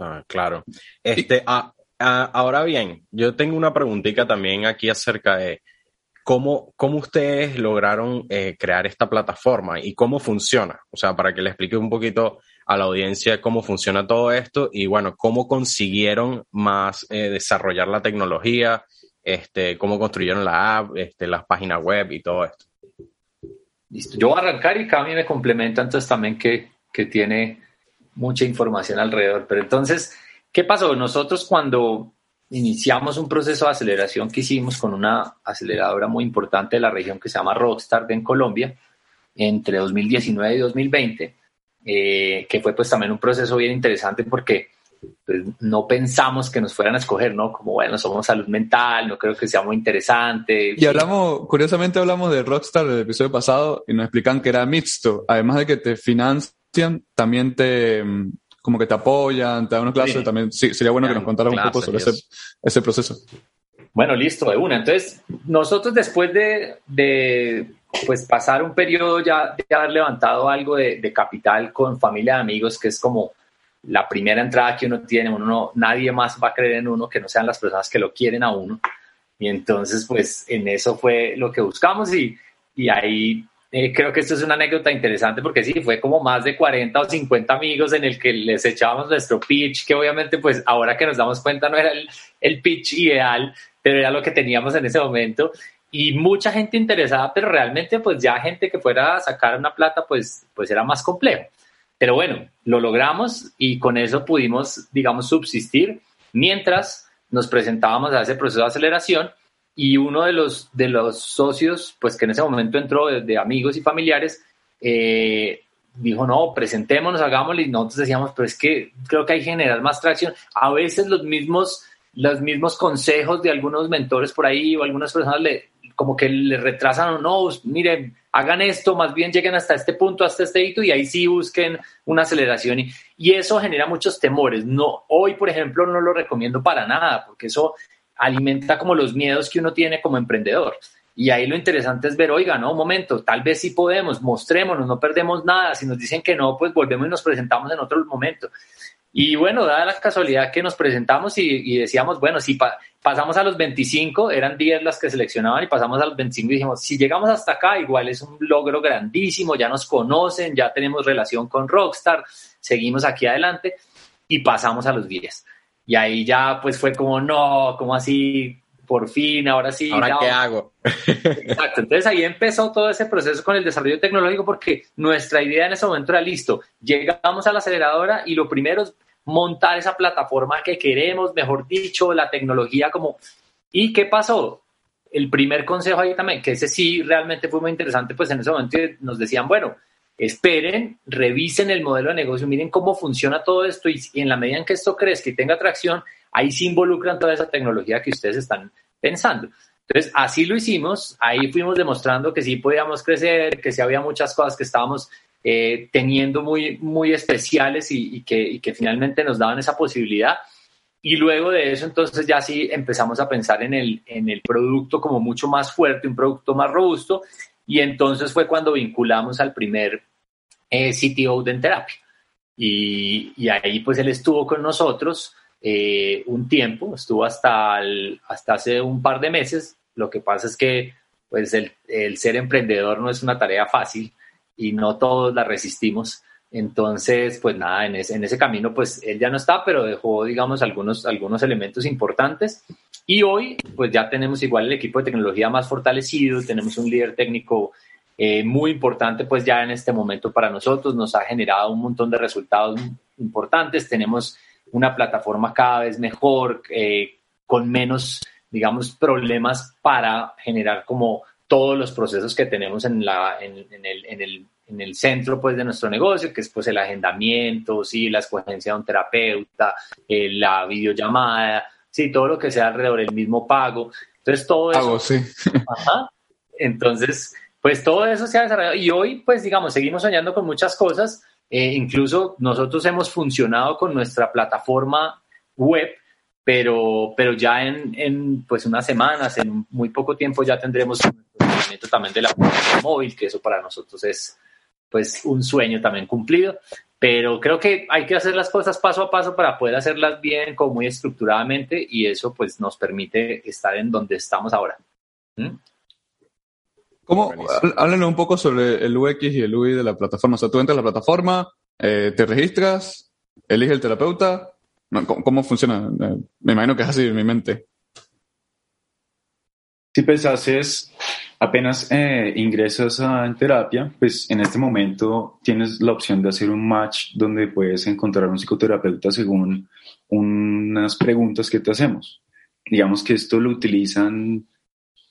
Ah, claro. Este, ah, ah, ahora bien, yo tengo una preguntita también aquí acerca de cómo, cómo ustedes lograron eh, crear esta plataforma y cómo funciona. O sea, para que le explique un poquito a la audiencia cómo funciona todo esto y, bueno, cómo consiguieron más eh, desarrollar la tecnología este, cómo construyeron la app, este, las páginas web y todo esto. Listo. Yo voy a arrancar y Cami me complementa entonces también que, que tiene mucha información alrededor. Pero entonces, ¿qué pasó? Nosotros cuando iniciamos un proceso de aceleración que hicimos con una aceleradora muy importante de la región que se llama Rockstar en Colombia, entre 2019 y 2020, eh, que fue pues también un proceso bien interesante porque pues no pensamos que nos fueran a escoger, ¿no? Como, bueno, somos salud mental, no creo que sea muy interesante. Y hablamos, curiosamente hablamos de Rockstar del episodio pasado y nos explican que era mixto. Además de que te financian, también te, como que te apoyan, te dan unas clases, sí. también sí, sería bueno que nos contaras un poco sobre ese, ese, proceso. Bueno, listo, de una. Entonces, nosotros después de, de pues pasar un periodo ya de haber levantado algo de, de, capital con familia de amigos, que es como la primera entrada que uno tiene, uno nadie más va a creer en uno que no sean las personas que lo quieren a uno. Y entonces, pues en eso fue lo que buscamos y, y ahí eh, creo que esto es una anécdota interesante porque sí, fue como más de 40 o 50 amigos en el que les echábamos nuestro pitch, que obviamente pues ahora que nos damos cuenta no era el, el pitch ideal, pero era lo que teníamos en ese momento y mucha gente interesada, pero realmente pues ya gente que fuera a sacar una plata pues, pues era más complejo. Pero bueno, lo logramos y con eso pudimos, digamos, subsistir mientras nos presentábamos a ese proceso de aceleración y uno de los, de los socios, pues que en ese momento entró de, amigos y familiares, eh, dijo, no, presentémonos, hagámoslo y nosotros decíamos, pero es que creo que hay que generar más tracción. A veces los mismos, los mismos consejos de algunos mentores por ahí o algunas personas le, como que le retrasan o no, miren, hagan esto, más bien lleguen hasta este punto, hasta este hito y ahí sí busquen una aceleración y, y, eso genera muchos temores. No, hoy, por ejemplo, no lo recomiendo para nada porque eso alimenta como los miedos que uno tiene como emprendedor. Y ahí lo interesante es ver, oiga, no, un momento, tal vez sí podemos, mostrémonos, no perdemos nada. Si nos dicen que no, pues volvemos y nos presentamos en otro momento. Y bueno, dada la casualidad que nos presentamos y, decíamos, bueno, si pasamos a los 25, eran 10 las que seleccionaban y pasamos a los 25 y dijimos, si llegamos hasta acá, igual es un logro grandísimo, ya nos conocen, ya tenemos relación con Rockstar, seguimos aquí adelante y pasamos a los 10. Y ahí ya pues fue como, no, como así, por fin, ahora sí. ¿Ahora qué hago? Exacto, entonces ahí empezó todo ese proceso con el desarrollo tecnológico porque nuestra idea en ese momento era listo, llegamos a la aceleradora y lo primero es montar esa plataforma que queremos, mejor dicho, la tecnología como... ¿Y qué pasó? El primer consejo ahí también, que ese sí realmente fue muy interesante, pues en ese momento nos decían, bueno, esperen, revisen el modelo de negocio, miren cómo funciona todo esto y, en la medida en que esto crezca y tenga atracción, ahí sí involucran toda esa tecnología que ustedes están pensando. Entonces, así lo hicimos, ahí fuimos demostrando que sí podíamos crecer, que sí había muchas cosas que estábamos eh, teniendo muy, muy especiales y, que, que, finalmente nos daban esa posibilidad. Y luego de eso, entonces ya sí empezamos a pensar en el, en el producto como mucho más fuerte, un producto más robusto. Y entonces fue cuando vinculamos al primer eh, CTO de Enterapia. Y, y, ahí pues él estuvo con nosotros eh, un tiempo, estuvo hasta, hasta hace un par de meses. Lo que pasa es que pues el, el ser emprendedor no es una tarea fácil y no todos la resistimos. Entonces, pues nada, en ese, en ese camino, pues él ya no está, pero dejó, digamos, algunos, algunos elementos importantes. Y hoy, pues ya tenemos igual el equipo de tecnología más fortalecido, tenemos un líder técnico eh, muy importante, pues ya en este momento para nosotros, nos ha generado un montón de resultados importantes, tenemos una plataforma cada vez mejor, eh, con menos, digamos, problemas para generar como todos los procesos que tenemos en, la, en, el, en, el, en el centro pues, de nuestro negocio, que es pues, el agendamiento, ¿sí? la escogencia de un terapeuta, eh, la videollamada, sí, todo lo que sea alrededor del mismo pago. Entonces, todo eso. sí. Ajá. Entonces, pues todo eso se ha desarrollado. Y hoy, pues, digamos, seguimos soñando con muchas cosas. Eh, incluso nosotros hemos funcionado con nuestra plataforma web pero, pero ya en, en, pues unas semanas, en muy poco tiempo ya tendremos un también de la móvil, que eso para nosotros es pues un sueño también cumplido, pero creo que hay que hacer las cosas paso a paso para poder hacerlas bien, como muy estructuradamente, y eso pues nos permite estar en donde estamos ahora. ¿Mm? ¿Cómo? Háblanos un poco sobre el UX y el UI de la plataforma. O sea, tú entras a la plataforma, eh, te registras, eliges el terapeuta, ¿Cómo, funciona? Eh, me imagino que es así en mi mente. Si pues haces, apenas eh, ingresas a en terapia, pues en este momento tienes la opción de hacer un match donde puedes encontrar un psicoterapeuta según unas preguntas que te hacemos. Digamos que esto lo utilizan,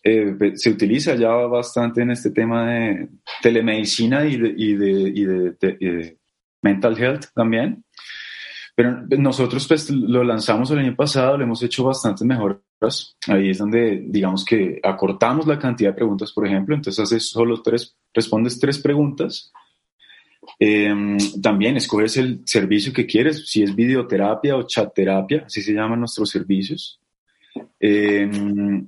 eh, pues, se utiliza ya bastante en este tema de telemedicina y de, y de, y de mental health también. Pero nosotros pues lo lanzamos el año pasado, lo hemos hecho bastante mejoras. Ahí es donde digamos que acortamos la cantidad de preguntas, por ejemplo. Entonces haces solo tres, respondes tres preguntas. Em, también escoges el servicio que quieres, si es videoterapia o chat terapia, así se llaman nuestros servicios. Em,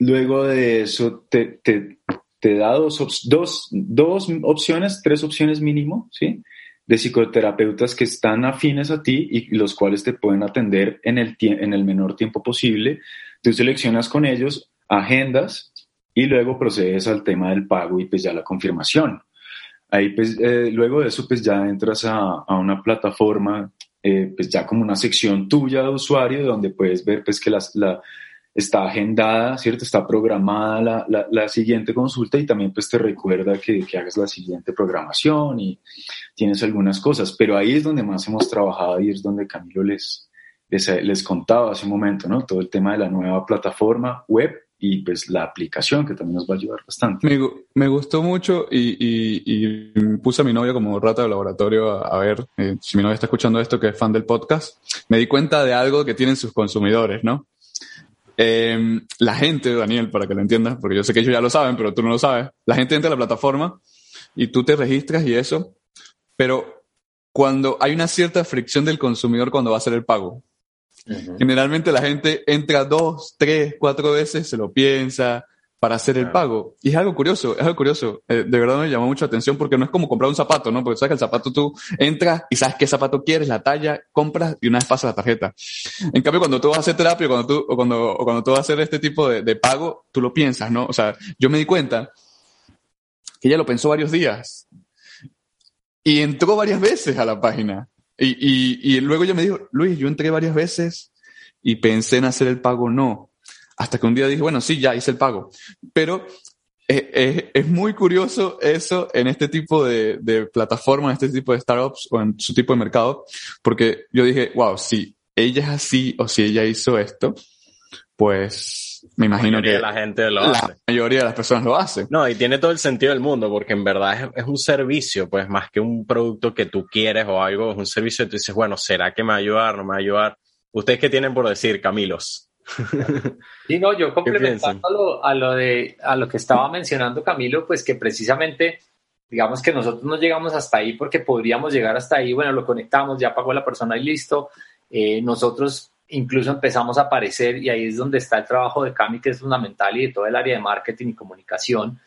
luego de eso te, te, te da dos, dos, dos, opciones, tres opciones mínimo, ¿sí? De psicoterapeutas que están afines a ti y los cuales te pueden atender en el, en el menor tiempo posible. Tú seleccionas con ellos agendas y luego procedes al tema del pago y pues ya la confirmación. Ahí pues eh, luego de eso pues ya entras a, a una plataforma eh, pues ya como una sección tuya de usuario donde puedes ver pues que la, está agendada, ¿cierto? Está programada la, la, la, siguiente consulta y también pues te recuerda que, que, hagas la siguiente programación y tienes algunas cosas, pero ahí es donde más hemos trabajado y es donde Camilo les, les, les contaba hace un momento, ¿no? Todo el tema de la nueva plataforma web y pues la aplicación que también nos va a ayudar bastante. Me, gustó mucho y, y, y, puse a mi novia como rata de laboratorio a, a ver eh, si mi novia está escuchando esto, que es fan del podcast. Me di cuenta de algo que tienen sus consumidores, ¿no? Eh, la gente, Daniel, para que lo entiendas, porque yo sé que ellos ya lo saben, pero tú no lo sabes, la gente entra a la plataforma y tú te registras y eso, pero cuando hay una cierta fricción del consumidor cuando va a hacer el pago, Generalmente la gente entra dos, tres, cuatro veces, se lo piensa para hacer el pago. Y es algo curioso, es algo curioso. Eh, de verdad me llamó mucho la atención porque no es como comprar un zapato, ¿no? Porque sabes que el zapato tú entras y sabes qué zapato quieres, la talla, compras y una vez pasa la tarjeta. En cambio, cuando tú vas a hacer terapia cuando tú, o cuando, o cuando tú vas a hacer este tipo de, de pago, tú lo piensas, ¿no? O sea, yo me di cuenta que ella lo pensó varios días y entró varias veces a la página. Y, y, y luego ella me dijo, Luis, yo entré varias veces y pensé en hacer el pago, no. Hasta que un día dije, bueno, sí, ya hice el pago. Pero es, es, es muy curioso eso en este tipo de, de plataformas, en este tipo de startups o en su tipo de mercado, porque yo dije, wow, si ella es así o si ella hizo esto, pues me imagino que la gente lo la hace. mayoría de las personas lo hacen. No, y tiene todo el sentido del mundo, porque en verdad es, es, un servicio, pues más que un producto que tú quieres o algo, es un servicio y tú dices, bueno, ¿será que me va a ayudar? ¿No me va a ayudar? ¿Ustedes qué tienen por decir, Camilos? Sí, no, yo complementando a lo, a lo, de, a lo que estaba mencionando Camilo, pues que precisamente, digamos que nosotros no llegamos hasta ahí porque podríamos llegar hasta ahí, bueno, lo conectamos, ya pagó la persona y listo. Eh, nosotros incluso empezamos a aparecer y ahí es donde está el trabajo de Cami, que es fundamental, y de todo el área de marketing y comunicación.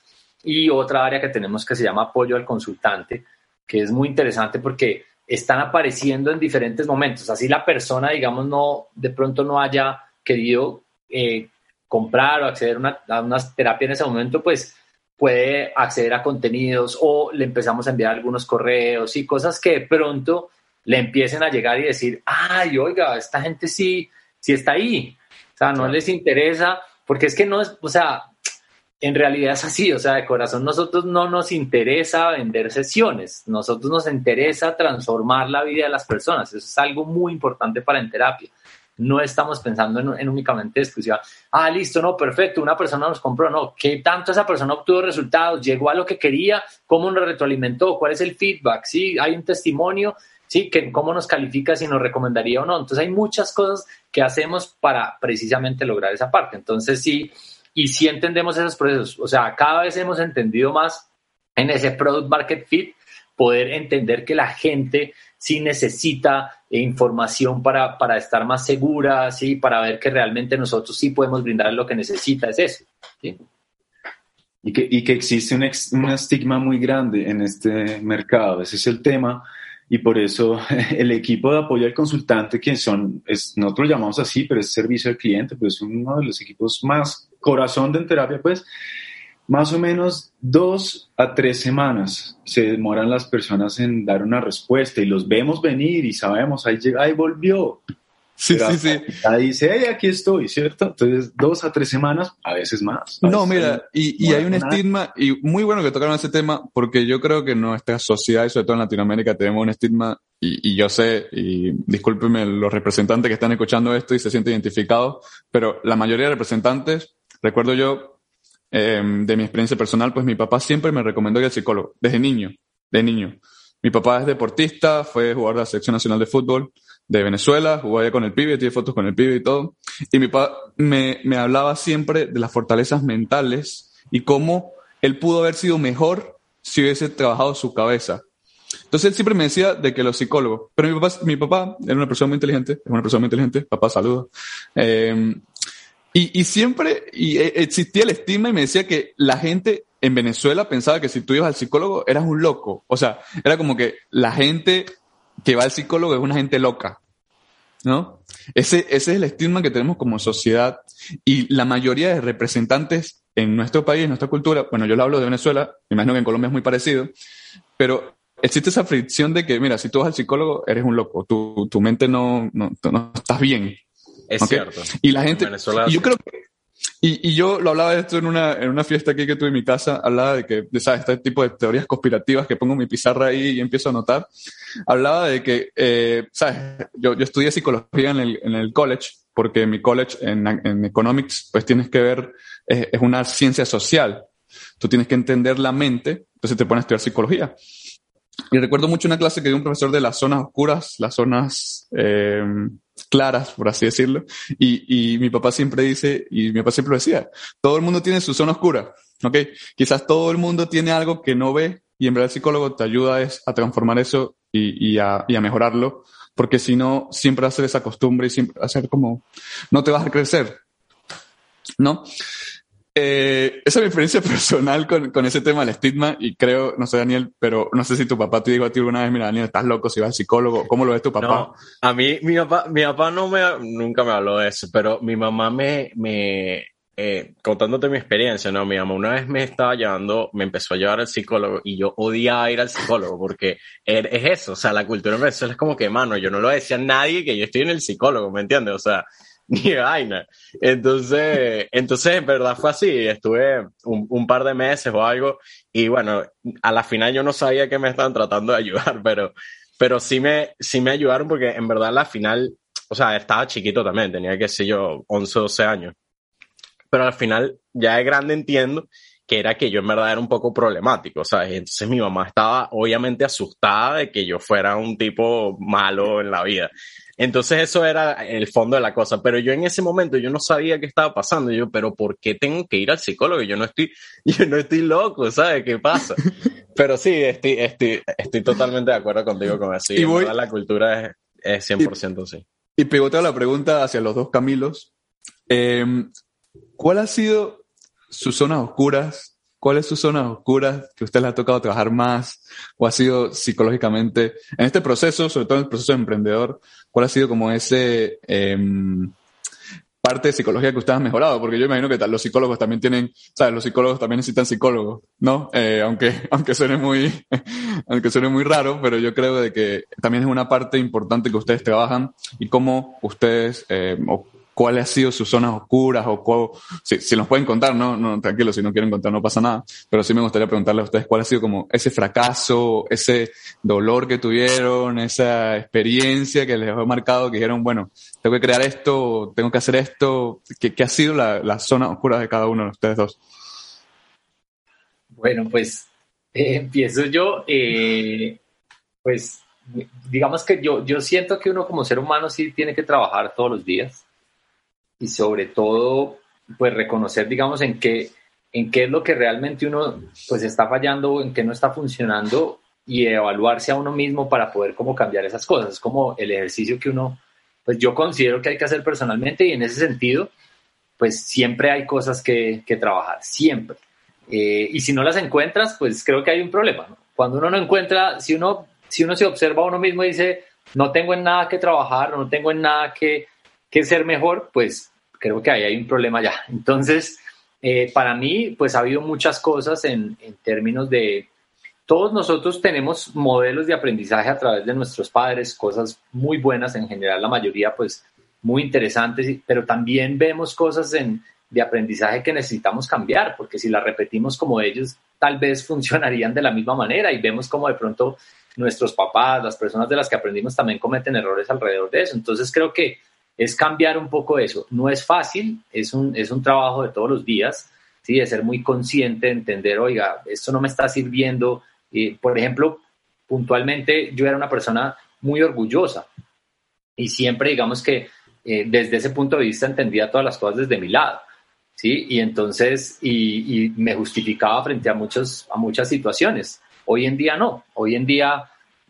Y otra área que tenemos que se llama apoyo al consultante, que es muy interesante porque están apareciendo en diferentes momentos. Así la persona, digamos, no de pronto no haya querido eh, comprar o acceder a una, a una terapia en ese momento, pues puede acceder a contenidos o le empezamos a enviar algunos correos y cosas que de pronto le empiecen a llegar y decir, ay, oiga, esta gente sí, sí está ahí. O sea, no les interesa, porque es que no es, o sea, en realidad es así, o sea, de corazón nosotros no nos interesa vender sesiones, nosotros nos interesa transformar la vida de las personas, eso es algo muy importante para en terapia. No estamos pensando en, en únicamente exclusiva, ah, listo, no, perfecto, una persona nos compró, no, ¿qué tanto esa persona obtuvo resultados? ¿Llegó a lo que quería? ¿Cómo nos retroalimentó? ¿Cuál es el feedback? ¿Sí? ¿Hay un testimonio? ¿sí? Que cómo nos califica, si nos recomendaría o no. Entonces hay muchas cosas que hacemos para precisamente lograr esa parte. Entonces sí, y sí entendemos esos procesos. O sea, cada vez hemos entendido más en ese product market fit, poder entender que la gente sí necesita información para, para estar más segura, sí, para ver que realmente nosotros sí podemos brindar lo que necesita, es eso. Y que, y que existe un, ex, estigma muy grande en este mercado, ese es el tema y por eso el equipo de apoyo al consultante, que son, es, nosotros lo llamamos así, pero es servicio al cliente, pues es uno de los equipos más corazón de terapia, pues más o menos dos a tres semanas se demoran las personas en dar una respuesta y los vemos venir y sabemos, ahí, ahí volvió. Sí, sí, sí. Ahí dice, hey, aquí estoy, ¿cierto? Entonces, dos a tres semanas, a veces más. A no, mira, y, y hay un estigma, y muy bueno que tocaron ese tema, porque yo creo que nuestra sociedad, y sobre todo en Latinoamérica, tenemos un estigma, y, y yo sé, y discúlpenme los representantes que están escuchando esto y se sienten identificados, pero la mayoría de representantes, recuerdo yo, eh, de mi experiencia personal, pues mi papá siempre me recomendó ir al psicólogo, desde niño, de niño. Mi papá es deportista, fue jugador de la selección nacional de fútbol, de Venezuela, jugó allá con el pibe, tiene fotos con el pibe y todo. Y mi papá me, me hablaba siempre de las fortalezas mentales y cómo él pudo haber sido mejor si hubiese trabajado su cabeza. Entonces él siempre me decía de que los psicólogos, pero mi papá, mi papá era una persona muy inteligente, es una persona muy inteligente, papá saluda. Eh, Y, siempre y eh, existía el estigma y me decía que la gente en Venezuela pensaba que si tú ibas al psicólogo eras un loco. O sea, era como que la gente que va al psicólogo es una gente loca. ¿No? Ese, es el estigma que tenemos como sociedad y la mayoría de representantes en nuestro país, en nuestra cultura, bueno, yo lo hablo de Venezuela, me imagino que en Colombia es muy parecido, pero existe esa fricción de que, mira, si tú vas al psicólogo, eres un loco, tu, tu mente no, no, no estás bien. Es cierto. Y la gente, y yo creo que, y, y, yo lo hablaba de esto en una, en una fiesta aquí que tuve en mi casa, hablaba de que, de, ¿sabes? Este tipo de teorías conspirativas que pongo mi pizarra ahí y empiezo a anotar. Hablaba de que, eh, ¿sabes? Yo, yo estudié psicología en el, en el college, porque mi college en, en economics, pues tienes que ver, es, es una ciencia social. Tú tienes que entender la mente, entonces te pones a estudiar psicología. Y recuerdo mucho una clase que dio un profesor de las zonas oscuras, las zonas eh, claras, por así decirlo. Y, y, mi papá siempre dice, y mi papá siempre lo decía, todo el mundo tiene su zona oscura, ¿ok? Quizás todo el mundo tiene algo que no ve y en verdad el psicólogo te ayuda es a transformar eso y, y, a, y a mejorarlo, porque si no, siempre hacer esa costumbre y siempre hacer como, no te vas a crecer, ¿no? Eh, esa es mi experiencia personal con, con, ese tema del estigma y creo, no sé Daniel, pero no sé si tu papá te dijo a ti alguna vez, mira Daniel, estás loco si vas al psicólogo, ¿cómo lo ves tu papá? No, a mí, mi papá, mi papá no me, nunca me habló de eso, pero mi mamá me, me eh, contándote mi experiencia, ¿no? Mi mamá una vez me estaba llevando, me empezó a llevar al psicólogo y yo odiaba ir al psicólogo porque er, es eso, o sea, la cultura en Venezuela es como que, mano, yo no lo decía a nadie que yo estoy en el psicólogo, ¿me entiendes? O sea, ni vaina. Entonces, entonces, en verdad fue así. Estuve un, un, par de meses o algo y bueno, a la final yo no sabía que me estaban tratando de ayudar, pero, pero sí, me, sí me ayudaron porque en verdad la final, o sea, estaba chiquito también, tenía que ser yo 11 o 12 años. Pero al final, ya de grande entiendo que era que yo en verdad era un poco problemático, ¿sabes? Entonces mi mamá estaba obviamente asustada de que yo fuera un tipo malo en la vida. Entonces eso era el fondo de la cosa, pero yo en ese momento yo no sabía qué estaba pasando, yo, pero ¿por qué tengo que ir al psicólogo? Yo no estoy, yo no estoy loco, ¿sabes qué pasa? Pero sí, estoy, estoy, estoy totalmente de acuerdo contigo con eso. Y, voy, la cultura es, es 100% y, sí. Y pegoteo la pregunta hacia los dos Camilos. Eh, ¿Cuál ha sido sus zonas oscuras ¿Cuáles son sus zonas oscuras que a usted le ha tocado trabajar más o ha sido psicológicamente en este proceso, sobre todo en el proceso de emprendedor, cuál ha sido como ese eh, parte de psicología que usted ha mejorado? Porque yo imagino que los psicólogos también tienen, ¿sabes? Los psicólogos también necesitan psicólogos, ¿no? Eh, aunque, aunque suene muy, aunque suene muy raro, pero yo creo de que también es una parte importante que ustedes trabajan y cómo ustedes, eh, cuáles han sido sus zonas oscuras o si, si, nos pueden contar, no, no, tranquilo, si no quieren contar no pasa nada, pero sí me gustaría preguntarle a ustedes cuál ha sido como ese fracaso, ese dolor que tuvieron, esa experiencia que les ha marcado, que dijeron, bueno, tengo que crear esto, tengo que hacer esto, ¿qué, ha sido la, la, zona oscura de cada uno de ustedes dos? Bueno, pues eh, empiezo yo, eh, pues digamos que yo, yo siento que uno como ser humano sí tiene que trabajar todos los días y sobre todo, pues reconocer, digamos, en qué, en qué es lo que realmente uno pues está fallando, en qué no está funcionando y evaluarse a uno mismo para poder como cambiar esas cosas. Es como el ejercicio que uno, pues yo considero que hay que hacer personalmente y en ese sentido, pues siempre hay cosas que, que trabajar, siempre. Eh, y si no las encuentras, pues creo que hay un problema. ¿no? Cuando uno no encuentra, si uno, si uno se observa a uno mismo y dice, no tengo en nada que trabajar, no tengo en nada que, que ser mejor, pues creo que ahí hay un problema ya. Entonces, eh, para mí, pues ha habido muchas cosas en, en, términos de, todos nosotros tenemos modelos de aprendizaje a través de nuestros padres, cosas muy buenas en general, la mayoría pues muy interesantes, pero también vemos cosas en, de aprendizaje que necesitamos cambiar, porque si las repetimos como ellos, tal vez funcionarían de la misma manera y vemos como de pronto nuestros papás, las personas de las que aprendimos también cometen errores alrededor de eso. Entonces creo que es cambiar un poco eso. No es fácil, es un, es un trabajo de todos los días, ¿sí? de ser muy consciente, de entender, oiga, esto no me está sirviendo. y por ejemplo, puntualmente yo era una persona muy orgullosa y siempre digamos que eh, desde ese punto de vista entendía todas las cosas desde mi lado. ¿sí? Y entonces, y, me justificaba frente a, muchos, a muchas situaciones. Hoy en día no, hoy en día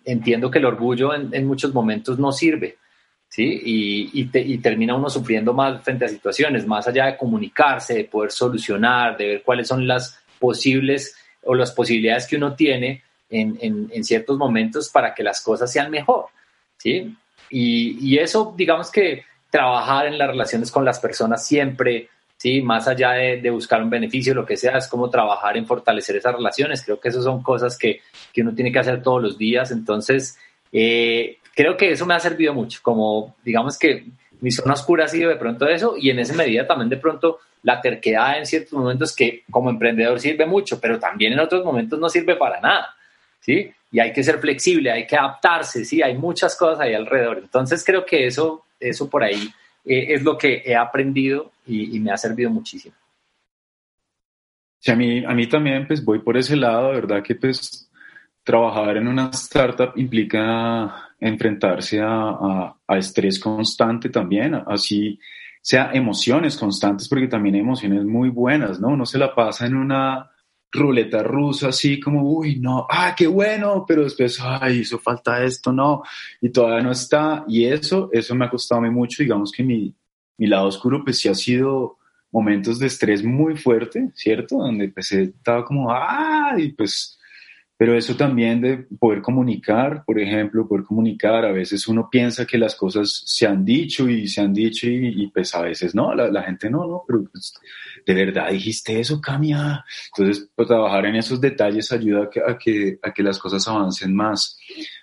entiendo que el orgullo en muchos momentos no sirve ¿sí? Y, y, termina uno sufriendo más frente a situaciones, más allá de comunicarse, de poder solucionar, de ver cuáles son las posibles o las posibilidades que uno tiene en, en, ciertos momentos para que las cosas sean mejor, ¿sí? Y, y, eso, digamos que trabajar en las relaciones con las personas siempre, ¿sí? Más allá de, de, buscar un beneficio, lo que sea, es como trabajar en fortalecer esas relaciones. Creo que eso son cosas que, que uno tiene que hacer todos los días. Entonces, eh, creo que eso me ha servido mucho, como digamos que mi zona oscura ha sido de pronto eso y en esa medida también de pronto la terquedad en ciertos momentos que como emprendedor sirve mucho, pero también en otros momentos no sirve para nada, ¿sí? Y hay que ser flexible, hay que adaptarse, ¿sí? Hay muchas cosas ahí alrededor. Entonces creo que eso, eso por ahí eh, es lo que he aprendido y, me ha servido muchísimo. Sí, a mí, a mí también pues voy por ese lado, ¿verdad? Que pues trabajar en una startup implica enfrentarse a, estrés constante también, así sea emociones constantes, porque también hay emociones muy buenas, ¿no? Uno se la pasa en una ruleta rusa, así como, uy, no, ah, qué bueno, pero después, ay, hizo falta esto, no, y todavía no está, y eso, eso me ha costado mucho, digamos que mi, mi lado oscuro, pues sí ha sido momentos de estrés muy fuerte, ¿cierto? Donde pues estaba como, ah, y pues pero eso también de poder comunicar, por ejemplo, poder comunicar, a veces uno piensa que las cosas se han dicho y se han dicho y, pues a veces no, la, gente no, no, pero pues, de verdad dijiste eso, Camia. Entonces, pues, trabajar en esos detalles ayuda a que, a que, las cosas avancen más.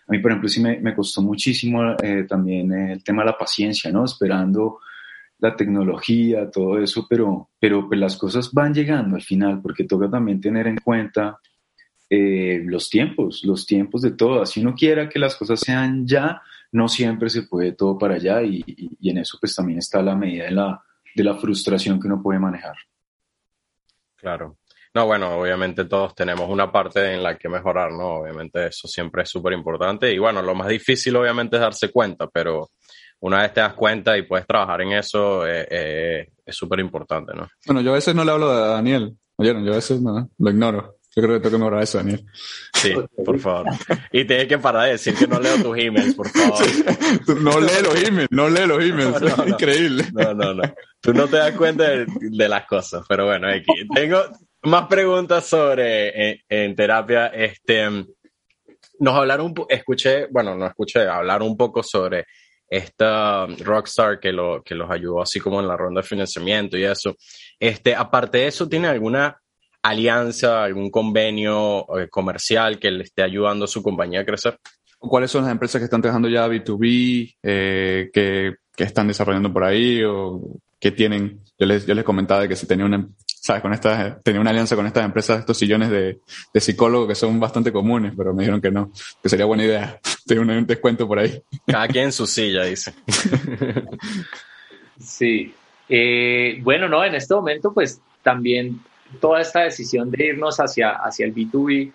A mí, por ejemplo, sí me, me costó muchísimo eh, también el tema de la paciencia, ¿no? Esperando la tecnología, todo eso, pero, pero pues las cosas van llegando al final, porque toca también tener en cuenta eh, los tiempos, los tiempos de todo. Si uno quiera que las cosas sean ya, no siempre se puede todo para allá y, en eso pues también está la medida de la, de la frustración que uno puede manejar. Claro. No, bueno, obviamente todos tenemos una parte en la que mejorar, ¿no? Obviamente eso siempre es súper importante y bueno, lo más difícil obviamente es darse cuenta, pero una vez te das cuenta y puedes trabajar en eso, eh, eh, es súper importante, ¿no? Bueno, yo a veces no le hablo a Daniel, oyeron, yo a veces no, lo ignoro. Yo creo que tengo que mejorar eso, Daniel. Sí, por favor. Y tienes que parar de decir que no leo tus emails, por favor. No lee los emails, no lee los emails. es increíble. No, no, no. Tú no te das cuenta de, las cosas, pero bueno, aquí tengo más preguntas sobre eh, en, terapia. Este, nos hablaron un escuché, bueno, no escuché, hablar un poco sobre esta rockstar que, lo, que los ayudó así como en la ronda de financiamiento y eso. Este, aparte de eso, ¿tiene alguna alianza, algún convenio eh, comercial que le esté ayudando a su compañía a crecer? ¿Cuáles son las empresas que están trabajando ya B2B, eh, que, que, están desarrollando por ahí o que tienen? Yo les, yo les comentaba que si tenía una, ¿sabes? Con esta, tenía una alianza con estas empresas, estos sillones de, de psicólogo que son bastante comunes, pero me dijeron que no, que sería buena idea tener un descuento por ahí. Cada quien en su silla, dice. Sí. Eh, bueno, no, en este momento pues también toda esta decisión de irnos hacia, hacia el B2B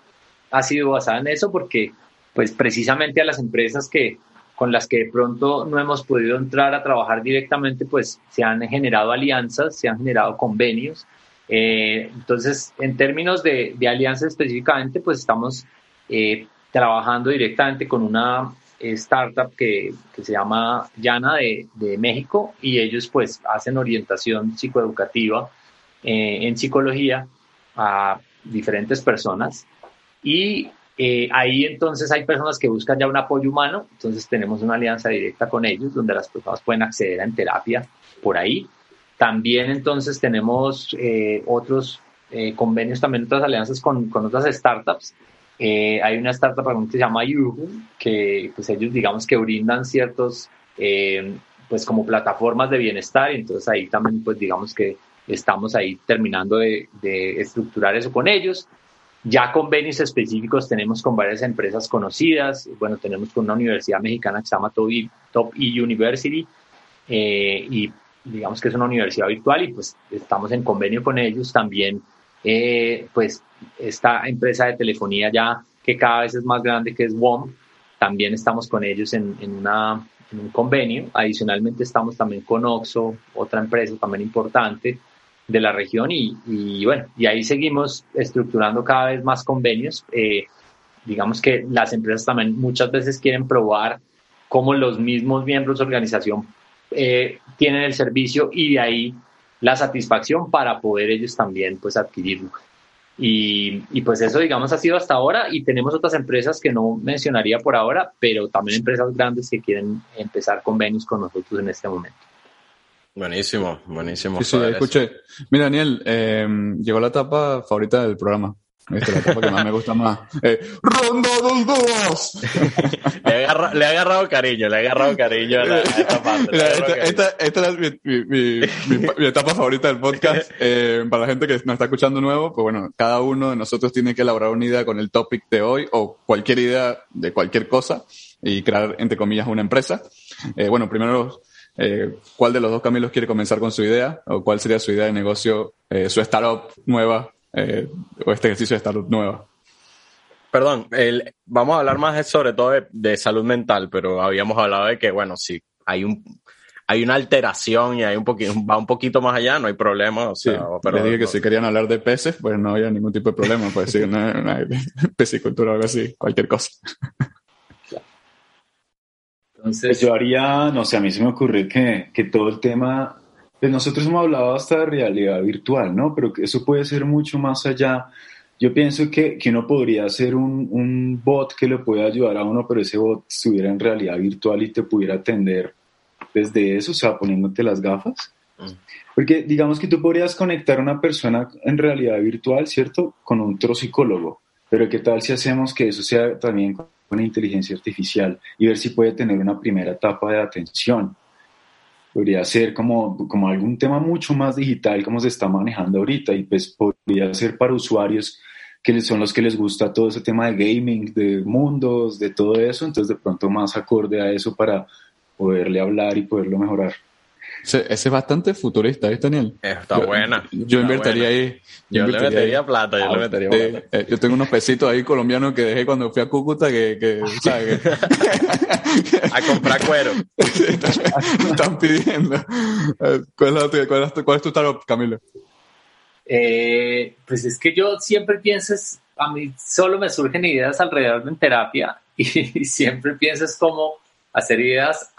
ha sido basada en eso porque pues precisamente a las empresas que con las que de pronto no hemos podido entrar a trabajar directamente, pues se han generado alianzas, se han generado convenios. Eh, entonces, en términos de, de, alianzas específicamente, pues estamos eh, trabajando directamente con una startup que, que se llama Llana de, de, México y ellos pues hacen orientación psicoeducativa eh, en psicología a diferentes personas y eh, ahí entonces hay personas que buscan ya un apoyo humano, entonces tenemos una alianza directa con ellos donde las personas pueden acceder a terapia por ahí. También entonces tenemos eh, otros convenios, también otras alianzas con, con otras startups. hay una startup que se llama Yuhu, que pues ellos digamos que brindan ciertos pues como plataformas de bienestar entonces ahí también pues digamos que Estamos ahí terminando de, estructurar eso con ellos. Ya convenios específicos tenemos con varias empresas conocidas. Bueno, tenemos con una universidad mexicana que se llama Top E University eh, y digamos que es una universidad virtual y pues estamos en convenio con ellos. También, eh, pues, esta empresa de telefonía ya que cada vez es más grande, que es WOM, también estamos con ellos en, en una, en un convenio. Adicionalmente estamos también con OXO, otra empresa también importante de la región y, y, bueno, y ahí seguimos estructurando cada vez más convenios. Eh, digamos que las empresas también muchas veces quieren probar cómo los mismos miembros de organización eh, tienen el servicio y de ahí la satisfacción para poder ellos también pues adquirirlo. Y, y, pues eso, digamos, ha sido hasta ahora y tenemos otras empresas que no mencionaría por ahora, pero también empresas grandes que quieren empezar convenios con nosotros en este momento. Buenísimo, buenísimo. Sí, sí, escuché. Mira, Daniel, eh, llegó la etapa favorita del programa. Esta es la etapa que más me gusta más. Eh, ¡Ronda dos dos! le, ha le, ha agarrado cariño, le ha agarrado cariño a, esta parte. esta, esta, es mi, mi, mi, etapa favorita del podcast. Eh, para la gente que nos está escuchando nuevo, pues bueno, cada uno de nosotros tiene que elaborar una idea con el topic de hoy o cualquier idea de cualquier cosa y crear, entre comillas, una empresa. Eh, bueno, primero eh, ¿cuál de los dos Camilos quiere comenzar con su idea? ¿O cuál sería su idea de negocio, eh, su startup nueva eh, o este ejercicio de startup nueva. Perdón, el, vamos a hablar más sobre todo de, salud mental, pero habíamos hablado de que, bueno, si hay un hay una alteración y hay un poquito, va un poquito más allá, no hay problema. O sea, pero les dije que si querían hablar de peces, pues no había ningún tipo de problema, pues sí, una, una pesicultura o algo así, cualquier cosa. Entonces, yo haría, no sé, a mí se me ocurre que, que todo el tema pues nosotros hemos hablado hasta de realidad virtual, ¿no? Pero que eso puede ser mucho más allá. Yo pienso que, que uno podría hacer un, un, bot que le pueda ayudar a uno, pero ese bot estuviera en realidad virtual y te pudiera atender desde eso, o sea, poniéndote las gafas. Mm. Porque digamos que tú podrías conectar a una persona en realidad virtual, ¿cierto? Con otro psicólogo. Pero ¿qué tal si hacemos que eso sea también una inteligencia artificial y ver si puede tener una primera etapa de atención? podría ser como, como algún tema mucho más digital como se está manejando ahorita y pues podría ser para usuarios que son los que les gusta todo ese tema de gaming, de mundos, de todo eso, entonces de pronto más acorde a eso para poderle hablar y poderlo mejorar. Ese, es bastante futurista, ¿viste, Daniel? Está buena. Yo invertiría ahí. Yo, le metería plata, yo le metería plata. Eh, yo tengo unos pesitos ahí colombianos que dejé cuando fui a Cúcuta que, que, ¿sabes? a comprar cuero. están pidiendo. ¿Cuál es, cuál es, cuál es tu startup, Camilo? Eh, pues es que yo siempre pienso, a mí solo me surgen ideas alrededor de terapia y, siempre pienso es cómo hacer ideas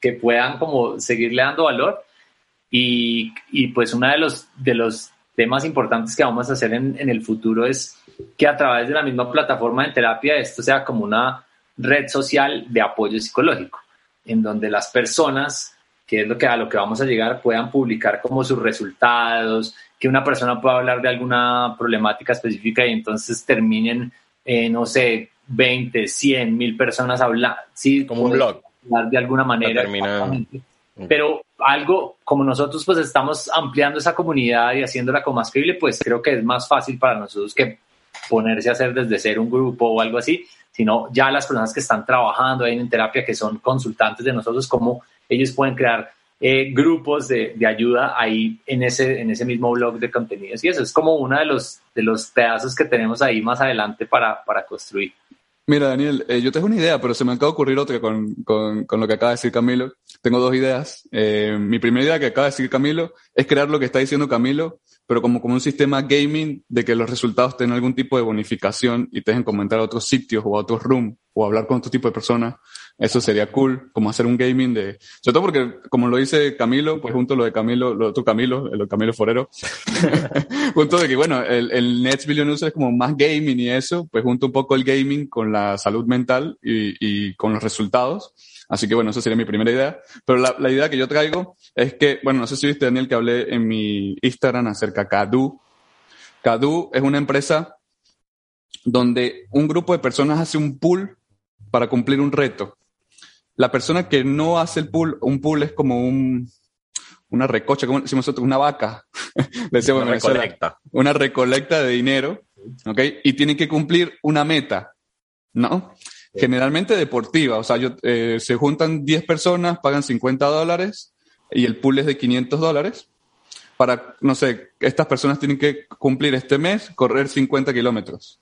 que puedan como seguirle dando valor. Y, y, pues uno de los, de los temas importantes que vamos a hacer en, en, el futuro es que a través de la misma plataforma de terapia esto sea como una red social de apoyo psicológico, en donde las personas, que es lo que a lo que vamos a llegar, puedan publicar como sus resultados, que una persona pueda hablar de alguna problemática específica y entonces terminen, eh, no sé, 20, 100, mil personas hablando. Sí, como un blog de alguna manera. Pero algo como nosotros pues estamos ampliando esa comunidad y haciéndola como más creíble, pues creo que es más fácil para nosotros que ponerse a hacer desde ser un grupo o algo así, sino ya las personas que están trabajando ahí en terapia, que son consultantes de nosotros, como ellos pueden crear eh, grupos de, de, ayuda ahí en ese, en ese mismo blog de contenidos. Y eso es como uno de los, de los pedazos que tenemos ahí más adelante para, para construir. Mira, Daniel, eh, yo tengo una idea, pero se me acaba de ocurrir otra con, con, con lo que acaba de decir Camilo. Tengo dos ideas. Eh, mi primera idea que acaba de decir Camilo es crear lo que está diciendo Camilo, pero como, como un sistema gaming de que los resultados tengan algún tipo de bonificación y te dejen comentar a otros sitios o a otros rooms o hablar con otro tipo de personas. Eso sería cool, como hacer un gaming de, sobre todo porque, como lo dice Camilo, pues junto a lo de Camilo, lo otro Camilo, el Camilo Forero, junto de que, bueno, el, el Nets Billion User es como más gaming y eso, pues junto un poco el gaming con la salud mental y, y con los resultados. Así que bueno, esa sería mi primera idea. Pero la, la, idea que yo traigo es que, bueno, no sé si viste, Daniel, que hablé en mi Instagram acerca de Cadu. Cadu es una empresa donde un grupo de personas hace un pool para cumplir un reto la persona que no hace el pool, un pool es como un, una recocha, como decimos nosotros, una vaca. una recolecta. Una recolecta de dinero, ¿ok? Y tiene que cumplir una meta, ¿no? Generalmente deportiva, o sea, yo, eh, se juntan 10 personas, pagan 50 dólares y el pool es de 500 dólares. Para, no sé, estas personas tienen que cumplir este mes, correr 50 kilómetros.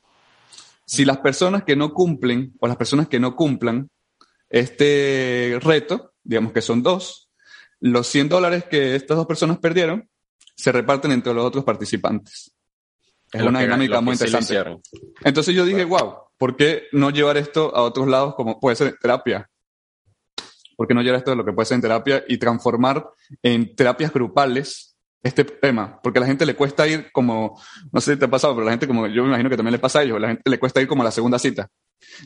Si las personas que no cumplen o las personas que no cumplan este reto, digamos que son dos, los 100 dólares que estas dos personas perdieron se reparten entre los otros participantes. Es una dinámica muy interesante. Entonces yo dije, wow, ¿por qué no llevar esto a otros lados como puede ser terapia? ¿por qué no llevar esto de lo que puede ser en terapia y transformar en terapias grupales este tema? Porque a la gente le cuesta ir como, no sé si te ha pasado, pero la gente como, yo me imagino que también le pasa a ellos, la gente le cuesta ir como a la segunda cita,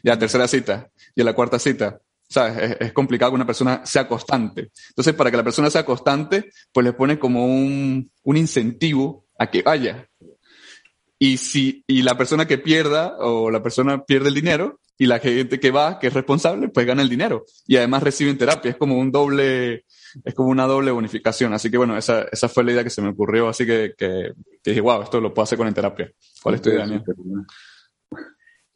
y a la tercera cita, y a la cuarta cita. ¿Sabes? Es, complicado que una persona sea constante. Entonces, para que la persona sea constante, pues le pone como un, un incentivo a que vaya. Y si, y la persona que pierda o la persona pierde el dinero y la gente que va, que es responsable, pues gana el dinero. Y además reciben terapia. Es como un doble, es como una doble bonificación. Así que bueno, esa, esa fue la idea que se me ocurrió. Así que, que, dije, wow, esto lo puedo hacer con en terapia. ¿Cuál es tu idea?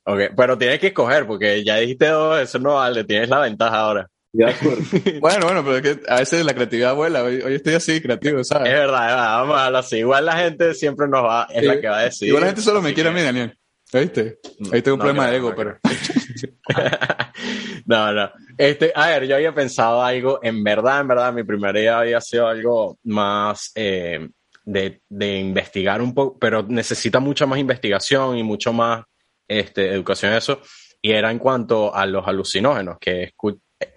Ok, pero tienes que escoger porque ya dijiste dos, eso no vale, tienes la ventaja ahora. bueno, bueno, pero es que a veces la creatividad vuela. Hoy, estoy así creativo, ¿sabes? Es verdad, es verdad, vamos a hablar así. Igual la gente siempre nos va, es la que va a decir. Igual la gente solo me quiere a mí, Daniel. ¿Viste? Ahí tengo un problema de ego, pero. no, no. Este, a ver, yo había pensado algo, en verdad, en verdad, mi primera idea había sido algo más eh, de, de, investigar un poco, pero necesita mucha más investigación y mucho más este, educación eso. Y era en cuanto a los alucinógenos, que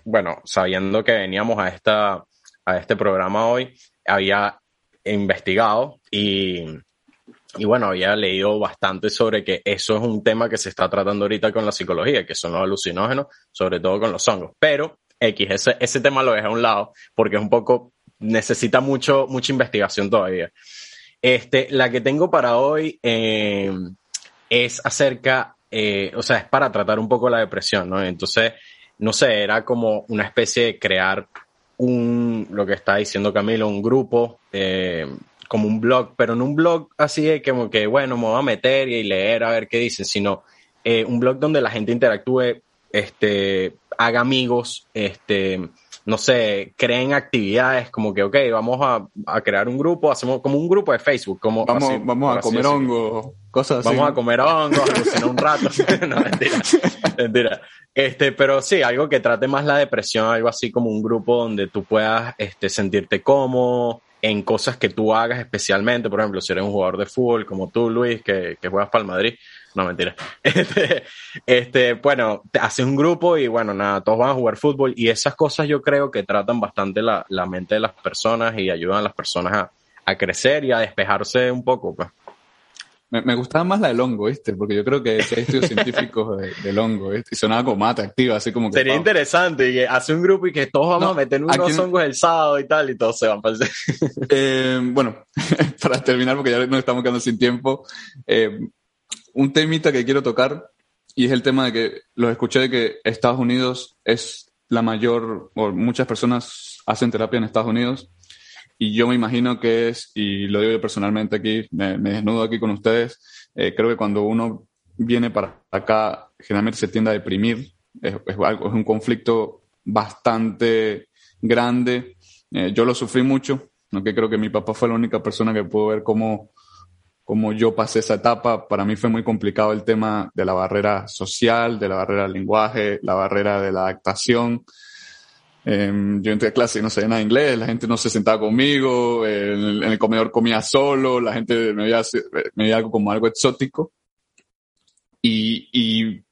bueno, sabiendo que veníamos a, esta, a este programa hoy, había investigado y, y bueno, había leído bastante sobre que eso es un tema que se está tratando ahorita con la psicología, que son los alucinógenos, sobre todo con los hongos. Pero X, ese, ese tema lo deja a un lado porque es un poco, necesita mucho, mucha investigación todavía. Este, la que tengo para hoy eh, es acerca, eh, o sea, es para tratar un poco la depresión, ¿no? Entonces, no sé, era como una especie de crear un, lo que está diciendo Camilo, un grupo, eh, como un blog, pero no un blog así de como que, bueno, me voy a meter y leer a ver qué dicen, sino eh, un blog donde la gente interactúe, este, haga amigos, este, no sé, creen actividades como que, ok, vamos a, crear un grupo, hacemos como un grupo de Facebook. Como, vamos, vamos a comer hongo, cosas así. Vamos a comer hongo, a un rato. no, mentira, mentira. Este, pero sí, algo que trate más la depresión, algo así como un grupo donde tú puedas este, sentirte cómodo en cosas que tú hagas especialmente. Por ejemplo, si eres un jugador de fútbol como tú, Luis, que, que juegas para el Madrid, no, mentira. Este, este, bueno, te haces un grupo y bueno, nada, todos van a jugar fútbol y esas cosas yo creo que tratan bastante la, la mente de las personas y ayudan a las personas a, a crecer y a despejarse un poco, pues. Me, me, gustaba más la del hongo, ¿viste? Porque yo creo que hay estudios científicos del hongo, ¿viste? Y sonaba como más atractiva, así como que. Sería interesante que hace un grupo y que todos vamos a meter unos hongos el sábado y tal, y todos se van para el... eh, Bueno, para terminar, porque ya nos estamos quedando sin tiempo, eh, un temita que quiero tocar y es el tema de que los escuché de que Estados Unidos es la mayor, o muchas personas hacen terapia en Estados Unidos y yo me imagino que es, y lo digo yo personalmente aquí, me, desnudo aquí con ustedes, eh, creo que cuando uno viene para acá generalmente se tiende a deprimir, es, algo, es un conflicto bastante grande, eh, yo lo sufrí mucho, aunque creo que mi papá fue la única persona que pudo ver cómo como yo pasé esa etapa, para mí fue muy complicado el tema de la barrera social, de la barrera del lenguaje, la barrera de la adaptación. Em, yo entré a clase y no sabía nada de inglés, la gente no se sentaba conmigo, en el, comedor comía solo, la gente me veía, me veía algo como algo exótico. Y, y,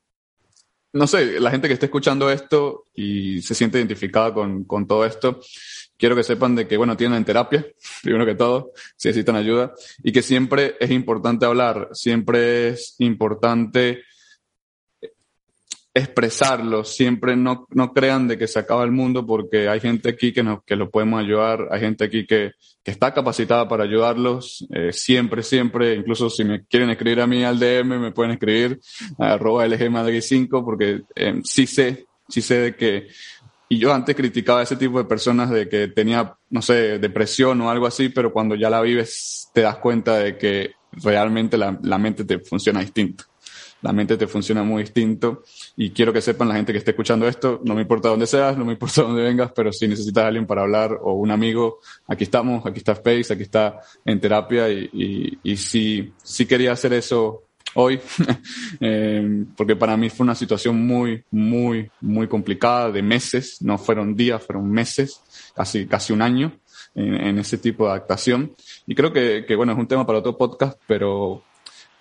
no sé, la gente que esté escuchando esto y se siente identificada con, con todo esto, quiero que sepan de que, bueno, tienen terapia, primero que todo, si necesitan ayuda, y que siempre es importante hablar, siempre es importante expresarlo, siempre no, no crean de que se acaba el mundo porque hay gente aquí que, nos, que lo podemos ayudar, hay gente aquí que, que está capacitada para ayudarlos, eh, siempre, siempre, incluso si me quieren escribir a mí al DM, me pueden escribir a arroba LGMadrid5 porque eh, sí sé, sí sé de que y yo antes criticaba a ese tipo de personas de que tenía, no sé, depresión o algo así, pero cuando ya la vives te das cuenta de que realmente la, la mente te funciona distinto. La mente te funciona muy distinto y quiero que sepan la gente que esté escuchando esto, no me importa dónde seas, no me importa dónde vengas, pero si necesitas a alguien para hablar o un amigo, aquí estamos, aquí está Space, aquí está en terapia y, y, y si, si quería hacer eso hoy, eh, porque para mí fue una situación muy, muy, muy complicada de meses, no fueron días, fueron meses, casi, casi un año en, ese tipo de adaptación. Y creo que, que, bueno, es un tema para otro podcast, pero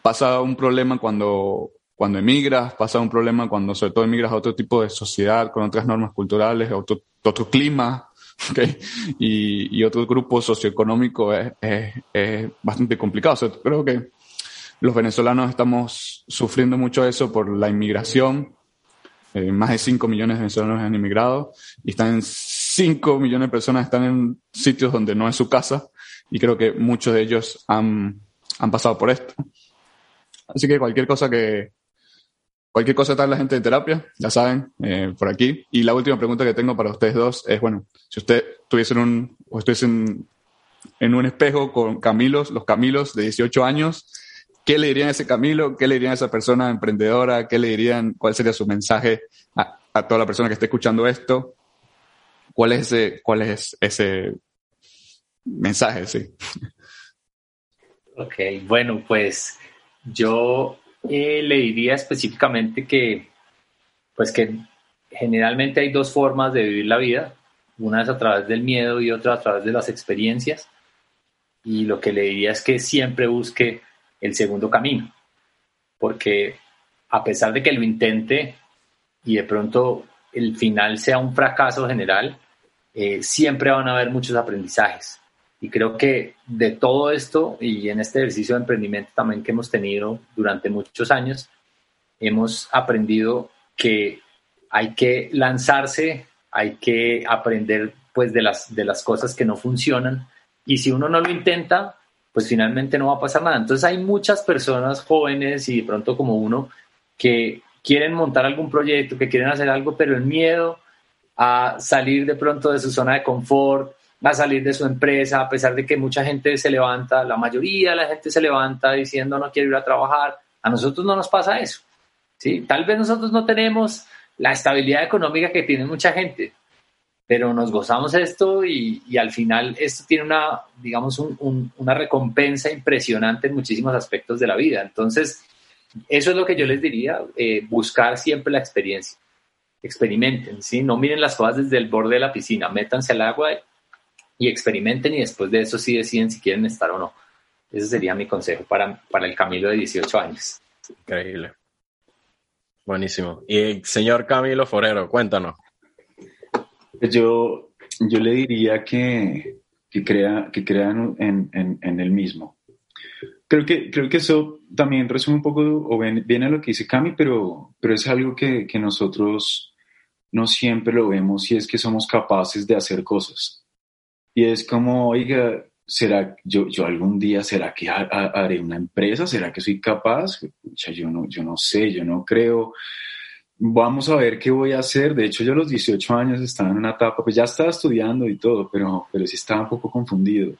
pasa un problema cuando, cuando emigras, pasa un problema cuando sobre todo emigras a otro tipo de sociedad, con otras normas culturales, otro, otro clima, okay, y, y, otro grupo socioeconómico es, es, bastante complicado. creo que los venezolanos estamos sufriendo mucho eso por la inmigración. Eh, más de 5 millones de venezolanos han inmigrado y están en 5 millones de personas están en sitios donde no es su casa y creo que muchos de ellos han, han pasado por esto. Así que cualquier cosa que, cualquier cosa está la gente de terapia, ya saben, eh, por aquí. Y la última pregunta que tengo para ustedes dos es, bueno, si usted tuviesen un, o estuviesen en un espejo con Camilos, los Camilos de 18 años, ¿qué le dirían a ese Camilo? ¿Qué le dirían a esa persona emprendedora? ¿Qué le dirían? ¿Cuál sería su mensaje a, a toda la persona que esté escuchando esto? ¿Cuál es ese, cuál es ese mensaje? Sí. Ok, bueno, pues yo eh, le diría específicamente que, pues que generalmente hay dos formas de vivir la vida. Una es a través del miedo y otra a través de las experiencias. Y lo que le diría es que siempre busque el segundo camino. Porque a pesar de que lo intente y de pronto el final sea un fracaso general, eh, siempre van a haber muchos aprendizajes. Y creo que de todo esto y en este ejercicio de emprendimiento también que hemos tenido durante muchos años, hemos aprendido que hay que lanzarse, hay que aprender pues de las, de las cosas que no funcionan y si uno no lo intenta, pues finalmente no va a pasar nada. Entonces hay muchas personas jóvenes y de pronto como uno que quieren montar algún proyecto, que quieren hacer algo, pero el miedo a salir de pronto de su zona de confort, a salir de su empresa, a pesar de que mucha gente se levanta, la mayoría de la gente se levanta diciendo no quiero ir a trabajar. A nosotros no nos pasa eso. ¿sí? Tal vez nosotros no tenemos la estabilidad económica que tiene mucha gente, pero nos gozamos esto y, al final esto tiene una, digamos, un, una recompensa impresionante en muchísimos aspectos de la vida. Entonces, eso es lo que yo les diría, eh, buscar siempre la experiencia. Experimenten, ¿sí? No miren las cosas desde el borde de la piscina, métanse al agua y experimenten y después de eso sí deciden si quieren estar o no. Ese sería mi consejo para, para el Camilo de 18 años. Increíble. Buenísimo. Y señor Camilo Forero, cuéntanos. Pues yo, yo le diría que, que, crea, que crean en, en, en, el mismo. Creo que, creo que eso también resume un poco, o viene a lo que dice Cami, pero, pero es algo que, que nosotros no siempre lo vemos y es que somos capaces de hacer cosas. Y es como, oiga, ¿será yo, yo algún día, será que haré una empresa? ¿Será que soy capaz? yo no, yo no sé, yo no creo. Vamos a ver qué voy a hacer. De hecho, yo a los 18 años estaba en una etapa, pues ya estaba estudiando y todo, pero, pero sí estaba un poco confundido.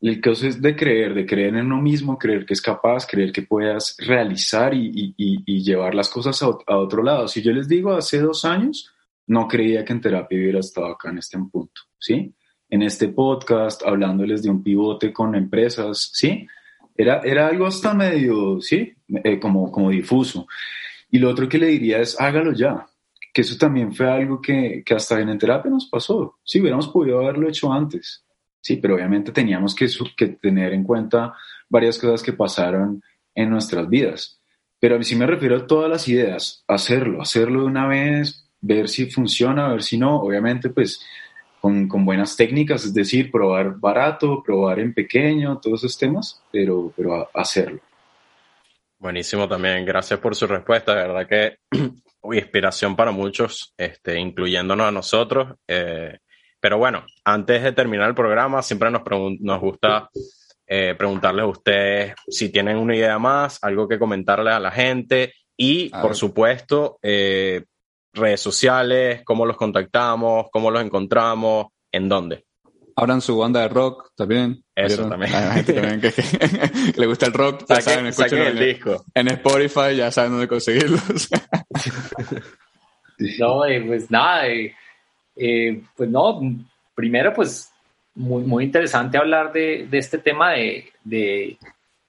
El caso es de creer, de creer en uno mismo, creer que es capaz, creer que puedas realizar y, llevar las cosas a, a, otro lado. Si yo les digo hace dos años, no creía que en terapia hubiera estado acá en este punto. ¿sí? En este podcast, hablándoles de un pivote con empresas, ¿sí? Era, era algo hasta medio, ¿sí? Eh, como, como difuso. Y lo otro que le diría es, hágalo ya, que eso también fue algo que, que hasta en terapia nos pasó. Sí, hubiéramos podido haberlo hecho antes, sí, pero obviamente teníamos que, que tener en cuenta varias cosas que pasaron en nuestras vidas. Pero sí me refiero a todas las ideas, hacerlo, hacerlo de una vez, ver si funciona, ver si no. Obviamente, pues con, con, buenas técnicas, es decir, probar barato, probar en pequeño, todos esos temas, pero, pero hacerlo. Buenísimo también, gracias por su respuesta, de verdad que inspiración para muchos, este, incluyéndonos a nosotros. Eh, pero bueno, antes de terminar el programa, siempre nos, nos gusta eh, preguntarles a ustedes si tienen una idea más, algo que comentarle a la gente y, por supuesto, eh, redes sociales, cómo los contactamos, cómo los encontramos, en dónde. Abran su banda de rock también. Eso también. Hay gente también que, le gusta el rock, ya saben, el en, disco. En Spotify ya saben dónde conseguirlos. no, eh, pues nada, eh, eh, pues no, primero pues muy, muy interesante hablar de, de este tema de, de,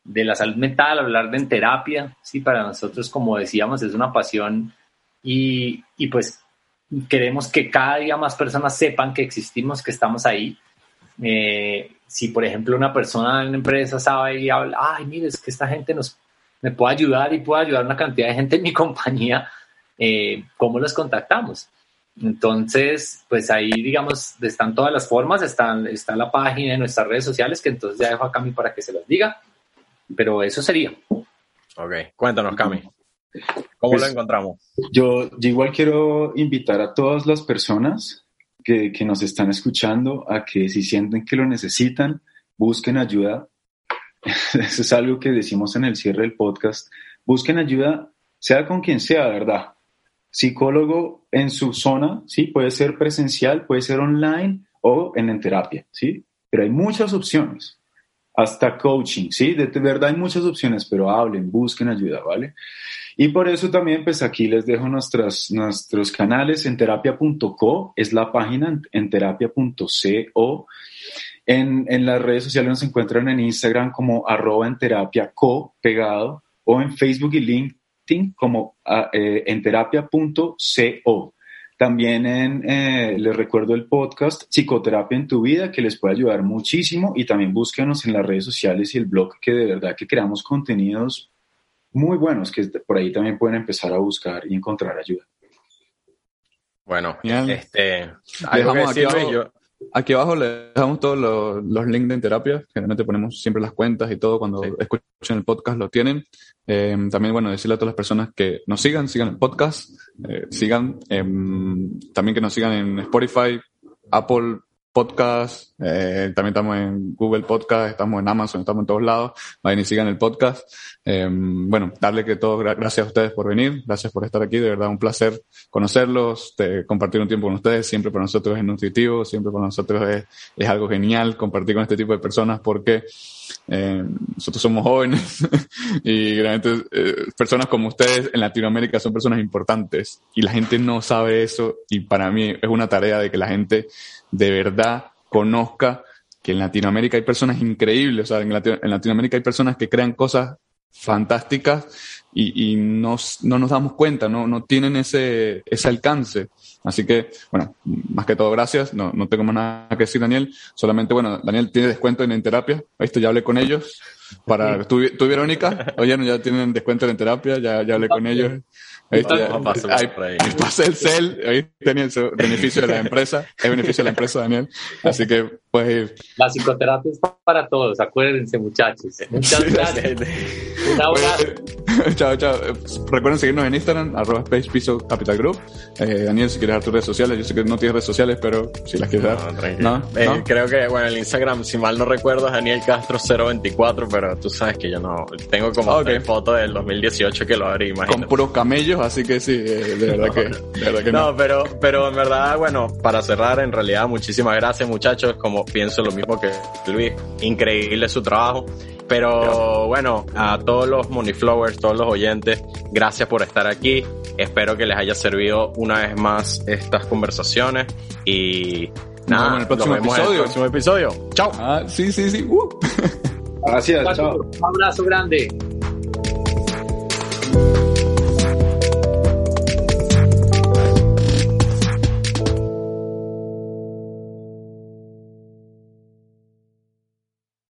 de, la salud mental, hablar de en terapia, sí, para nosotros como decíamos es una pasión y, y, pues queremos que cada día más personas sepan que existimos, que estamos ahí. Eh, si, por ejemplo, una persona en la empresa sabe y habla, ay, mire, es que esta gente nos, me puede ayudar y puede ayudar a una cantidad de gente en mi compañía, eh, ¿cómo los contactamos? Entonces, pues ahí, digamos, están todas las formas, están, está la página de nuestras redes sociales, que entonces ya dejo a Cami para que se las diga, pero eso sería. Ok, cuéntanos, Cami. ¿Cómo lo pues, encontramos? Yo, igual quiero invitar a todas las personas que, nos están escuchando a que si sienten que lo necesitan, busquen ayuda. Eso es algo que decimos en el cierre del podcast. Busquen ayuda, sea con quien sea, ¿verdad? Psicólogo en su zona, ¿sí? Puede ser presencial, puede ser online o en terapia, ¿sí? Pero hay muchas opciones. Hasta coaching, ¿sí? De, verdad hay muchas opciones, pero hablen, busquen ayuda, ¿vale? Y por eso también, pues aquí les dejo nuestros canales en terapia.co, es la página en terapia.co. En, en las redes sociales nos encuentran en Instagram como arroba en terapia co pegado o en Facebook y LinkedIn como ah, eh, en terapia.co. También en, eh, les recuerdo el podcast Psicoterapia en tu vida, que les puede ayudar muchísimo. Y también búsquenos en las redes sociales y el blog, que de verdad que creamos contenidos muy buenos, que por ahí también pueden empezar a buscar y encontrar ayuda. Bueno, este, algo que yo, Aquí abajo le dejamos todos los, links de terapia. Generalmente ponemos siempre las cuentas y todo. Cuando escuchen el podcast lo tienen. Eh, también, bueno, decirle a todas las personas que nos sigan, sigan el podcast, eh, sigan, em, también que nos sigan en Spotify, Apple Podcast, eh, también estamos en Google Podcast, estamos en Amazon, estamos en todos lados. Vayan y sigan el podcast. Eh, bueno, darle que todo, gracias a ustedes por venir, gracias por estar aquí, de verdad un placer conocerlos, compartir un tiempo con ustedes, siempre para nosotros es nutritivo, siempre para nosotros es, es algo genial compartir con este tipo de personas porque eh, nosotros somos jóvenes y realmente eh, personas como ustedes en Latinoamérica son personas importantes y la gente no sabe eso y para mí es una tarea de que la gente de verdad conozca que en Latinoamérica hay personas increíbles, o sea, en, Latinoamérica hay personas que crean cosas fantásticas y, no nos damos cuenta, no, no tienen ese, ese alcance. Así que, bueno, más que todo, gracias. No, no tengo más nada que decir, Daniel. Solamente, bueno, Daniel tiene descuento en, terapia. Esto ya hablé con ellos. Para, ¿tú, tú Verónica? Oye, ya tienen descuento en terapia, ya, ya hablé con ellos. Ahí, está, ahí, pasa el CEL, ahí tenía el beneficio de la empresa, el beneficio de la empresa, Daniel. Así que, pues. La psicoterapia es para todos, acuérdense, muchachos. Muchas gracias. Un abrazo. chao, chao. Recuerden seguirnos en Instagram, arroba Space Piso Capital Group. Eh, Daniel, si quieres dar tus redes sociales, yo sé que no tienes redes sociales, pero si las quieres dar. No, eh, creo que, bueno, el Instagram, si mal no recuerdo, es Daniel Castro 024, pero tú sabes que yo no. Tengo como okay. fotos del 2018 que lo abrí, imagínate. Con puros camellos así que sí, eh, de verdad, que, no. pero, pero en verdad, bueno, para cerrar, en realidad, muchísimas gracias muchachos, como pienso lo mismo que Luis, increíble su trabajo. Pero bueno, a todos los Moneyflowers, todos los oyentes, gracias por estar aquí. Espero que les haya servido una vez más estas conversaciones y nada, nos vemos en el próximo episodio. Chao. Ah, sí, sí, sí. Uh. Gracias, chao. Un abrazo grande.